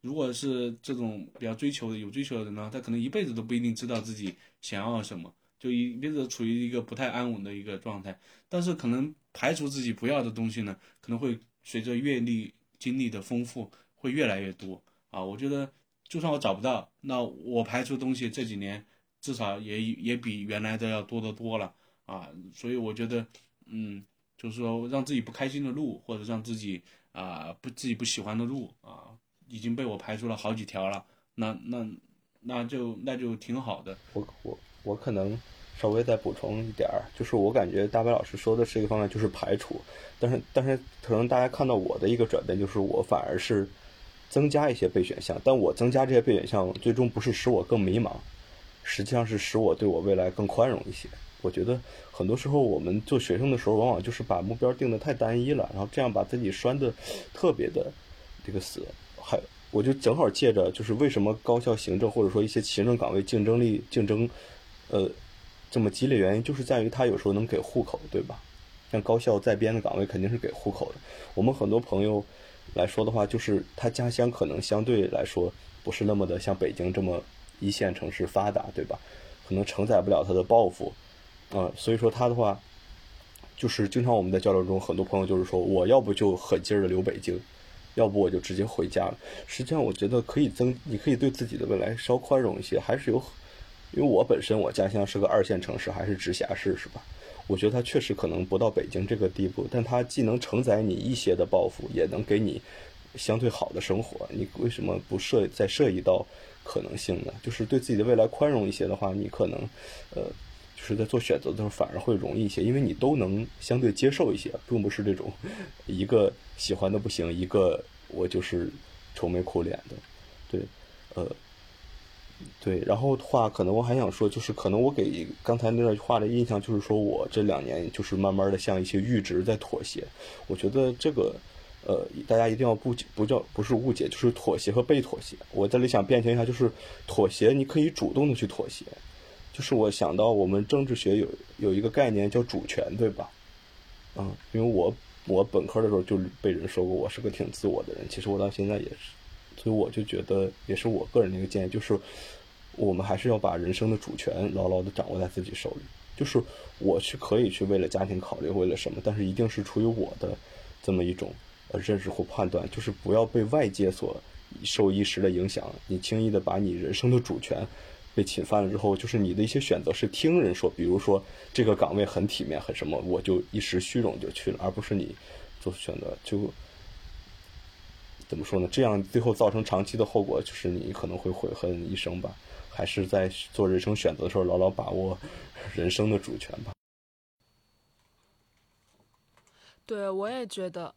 如果是这种比较追求的、有追求的人呢，他可能一辈子都不一定知道自己想要什么，就一辈子处于一个不太安稳的一个状态。但是可能排除自己不要的东西呢，可能会随着阅历经历的丰富会越来越多啊。我觉得就算我找不到，那我排除东西这几年至少也也比原来的要多得多了啊。所以我觉得，嗯，就是说让自己不开心的路，或者让自己啊不自己不喜欢的路啊，已经被我排除了好几条了。那那那就那就挺好的。我我我可能。稍微再补充一点儿，就是我感觉大白老师说的是一个方面，就是排除，但是但是可能大家看到我的一个转变，就是我反而是增加一些备选项，但我增加这些备选项，最终不是使我更迷茫，实际上是使我对我未来更宽容一些。我觉得很多时候我们做学生的时候，往往就是把目标定的太单一了，然后这样把自己拴的特别的这个死。还我就正好借着就是为什么高校行政或者说一些行政岗位竞争力竞争，呃。这么激烈原因就是在于他有时候能给户口，对吧？像高校在编的岗位肯定是给户口的。我们很多朋友来说的话，就是他家乡可能相对来说不是那么的像北京这么一线城市发达，对吧？可能承载不了他的抱负，啊，所以说他的话，就是经常我们在交流中，很多朋友就是说，我要不就狠劲儿的留北京，要不我就直接回家了。实际上，我觉得可以增，你可以对自己的未来稍宽容一些，还是有。因为我本身我家乡是个二线城市，还是直辖市，是吧？我觉得它确实可能不到北京这个地步，但它既能承载你一些的抱负，也能给你相对好的生活。你为什么不设再设一道可能性的？就是对自己的未来宽容一些的话，你可能呃，就是在做选择的时候反而会容易一些，因为你都能相对接受一些，并不是这种一个喜欢的不行，一个我就是愁眉苦脸的，对，呃。对，然后的话，可能我还想说，就是可能我给刚才那段话的印象，就是说我这两年就是慢慢的向一些阈值在妥协。我觉得这个，呃，大家一定要不不叫不是误解，就是妥协和被妥协。我这里想辩清一下，就是妥协，你可以主动的去妥协。就是我想到我们政治学有有一个概念叫主权，对吧？嗯，因为我我本科的时候就被人说过我是个挺自我的人，其实我到现在也是。所以我就觉得，也是我个人的一个建议，就是我们还是要把人生的主权牢牢的掌握在自己手里。就是我去可以去为了家庭考虑，为了什么，但是一定是出于我的这么一种呃认识或判断，就是不要被外界所受一时的影响，你轻易的把你人生的主权被侵犯了之后，就是你的一些选择是听人说，比如说这个岗位很体面很什么，我就一时虚荣就去了，而不是你做选择就。怎么说呢？这样最后造成长期的后果，就是你可能会悔恨一生吧。还是在做人生选择的时候，牢牢把握人生的主权吧。对，我也觉得。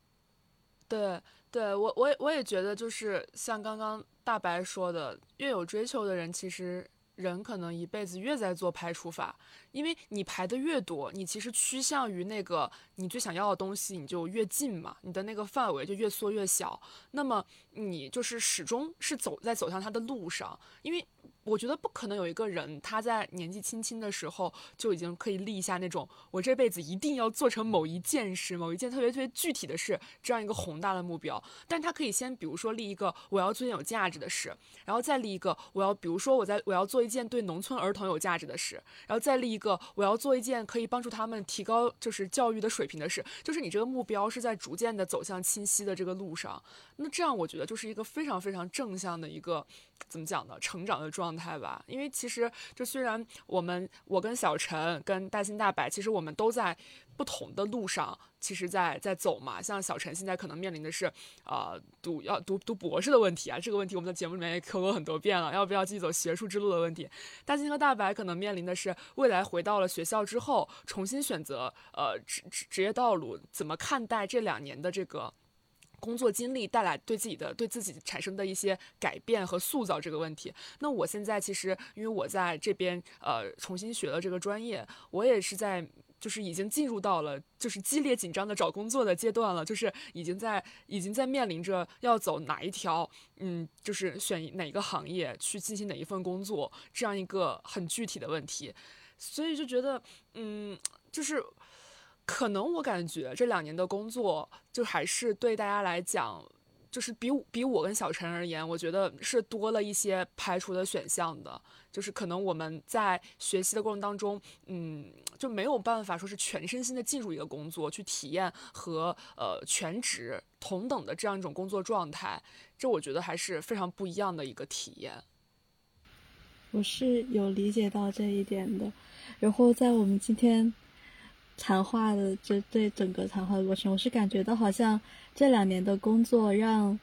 对，对我，我也，我也觉得，就是像刚刚大白说的，越有追求的人，其实人可能一辈子越在做排除法。因为你排的越多，你其实趋向于那个你最想要的东西，你就越近嘛，你的那个范围就越缩越小。那么你就是始终是走在走向它的路上，因为。我觉得不可能有一个人，他在年纪轻轻的时候就已经可以立下那种我这辈子一定要做成某一件事、某一件特别特别具体的事这样一个宏大的目标。但他可以先，比如说立一个我要做件有价值的事，然后再立一个我要，比如说我在我要做一件对农村儿童有价值的事，然后再立一个我要做一件可以帮助他们提高就是教育的水平的事。就是你这个目标是在逐渐的走向清晰的这个路上。那这样我觉得就是一个非常非常正向的一个。怎么讲呢？成长的状态吧。因为其实，就虽然我们我跟小陈、跟大兴大白，其实我们都在不同的路上，其实在在走嘛。像小陈现在可能面临的是，呃，读要读读博士的问题啊。这个问题我们在节目里面也说过很多遍了，要不要继续走学术之路的问题。大兴和大白可能面临的是，未来回到了学校之后，重新选择呃职职职业道路，怎么看待这两年的这个？工作经历带来对自己的对自己产生的一些改变和塑造这个问题。那我现在其实因为我在这边呃重新学了这个专业，我也是在就是已经进入到了就是激烈紧张的找工作的阶段了，就是已经在已经在面临着要走哪一条嗯就是选哪个行业去进行哪一份工作这样一个很具体的问题，所以就觉得嗯就是。可能我感觉这两年的工作，就还是对大家来讲，就是比比我跟小陈而言，我觉得是多了一些排除的选项的。就是可能我们在学习的过程当中，嗯，就没有办法说是全身心的进入一个工作去体验和呃全职同等的这样一种工作状态。这我觉得还是非常不一样的一个体验。我是有理解到这一点的。然后在我们今天谈话的这对整个谈话的过程，我是感觉到好像这两年的工作让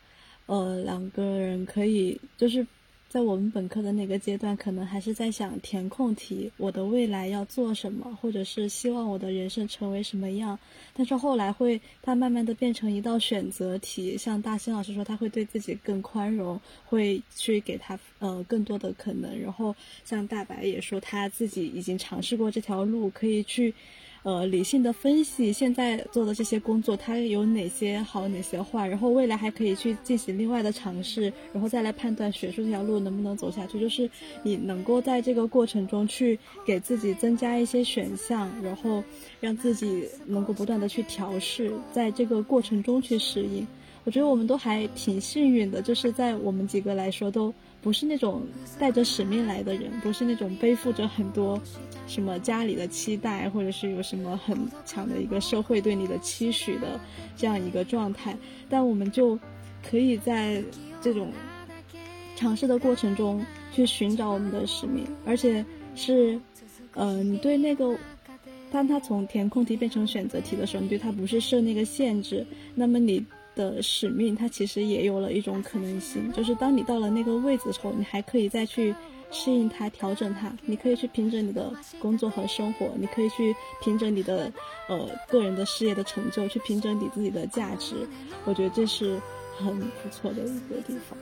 呃两个人可以就是。在我们本科的那个阶段，可能还是在想填空题，我的未来要做什么，或者是希望我的人生成为什么样。但是后来会，它慢慢的变成一道选择题。像大兴老师说，他会对自己更宽容，会去给他呃更多的可能。然后像大白也说，他自己已经尝试过这条路，可以去。呃，理性的分析现在做的这些工作，它有哪些好，哪些坏，然后未来还可以去进行另外的尝试，然后再来判断学术这条路能不能走下去。就是你能够在这个过程中去给自己增加一些选项，然后让自己能够不断的去调试，在这个过程中去适应。我觉得我们都还挺幸运的，就是在我们几个来说都。不是那种带着使命来的人，不是那种背负着很多什么家里的期待，或者是有什么很强的一个社会对你的期许的这样一个状态。但我们就可以在这种尝试的过程中去寻找我们的使命，而且是，呃，你对那个，当他从填空题变成选择题的时候，你对他不是设那个限制，那么你。的使命，它其实也有了一种可能性，就是当你到了那个位置的时候，你还可以再去适应它、调整它。你可以去平整你的工作和生活，你可以去平整你的呃个人的事业的成就，去平整你自己的价值。我觉得这是很不错的一个地方。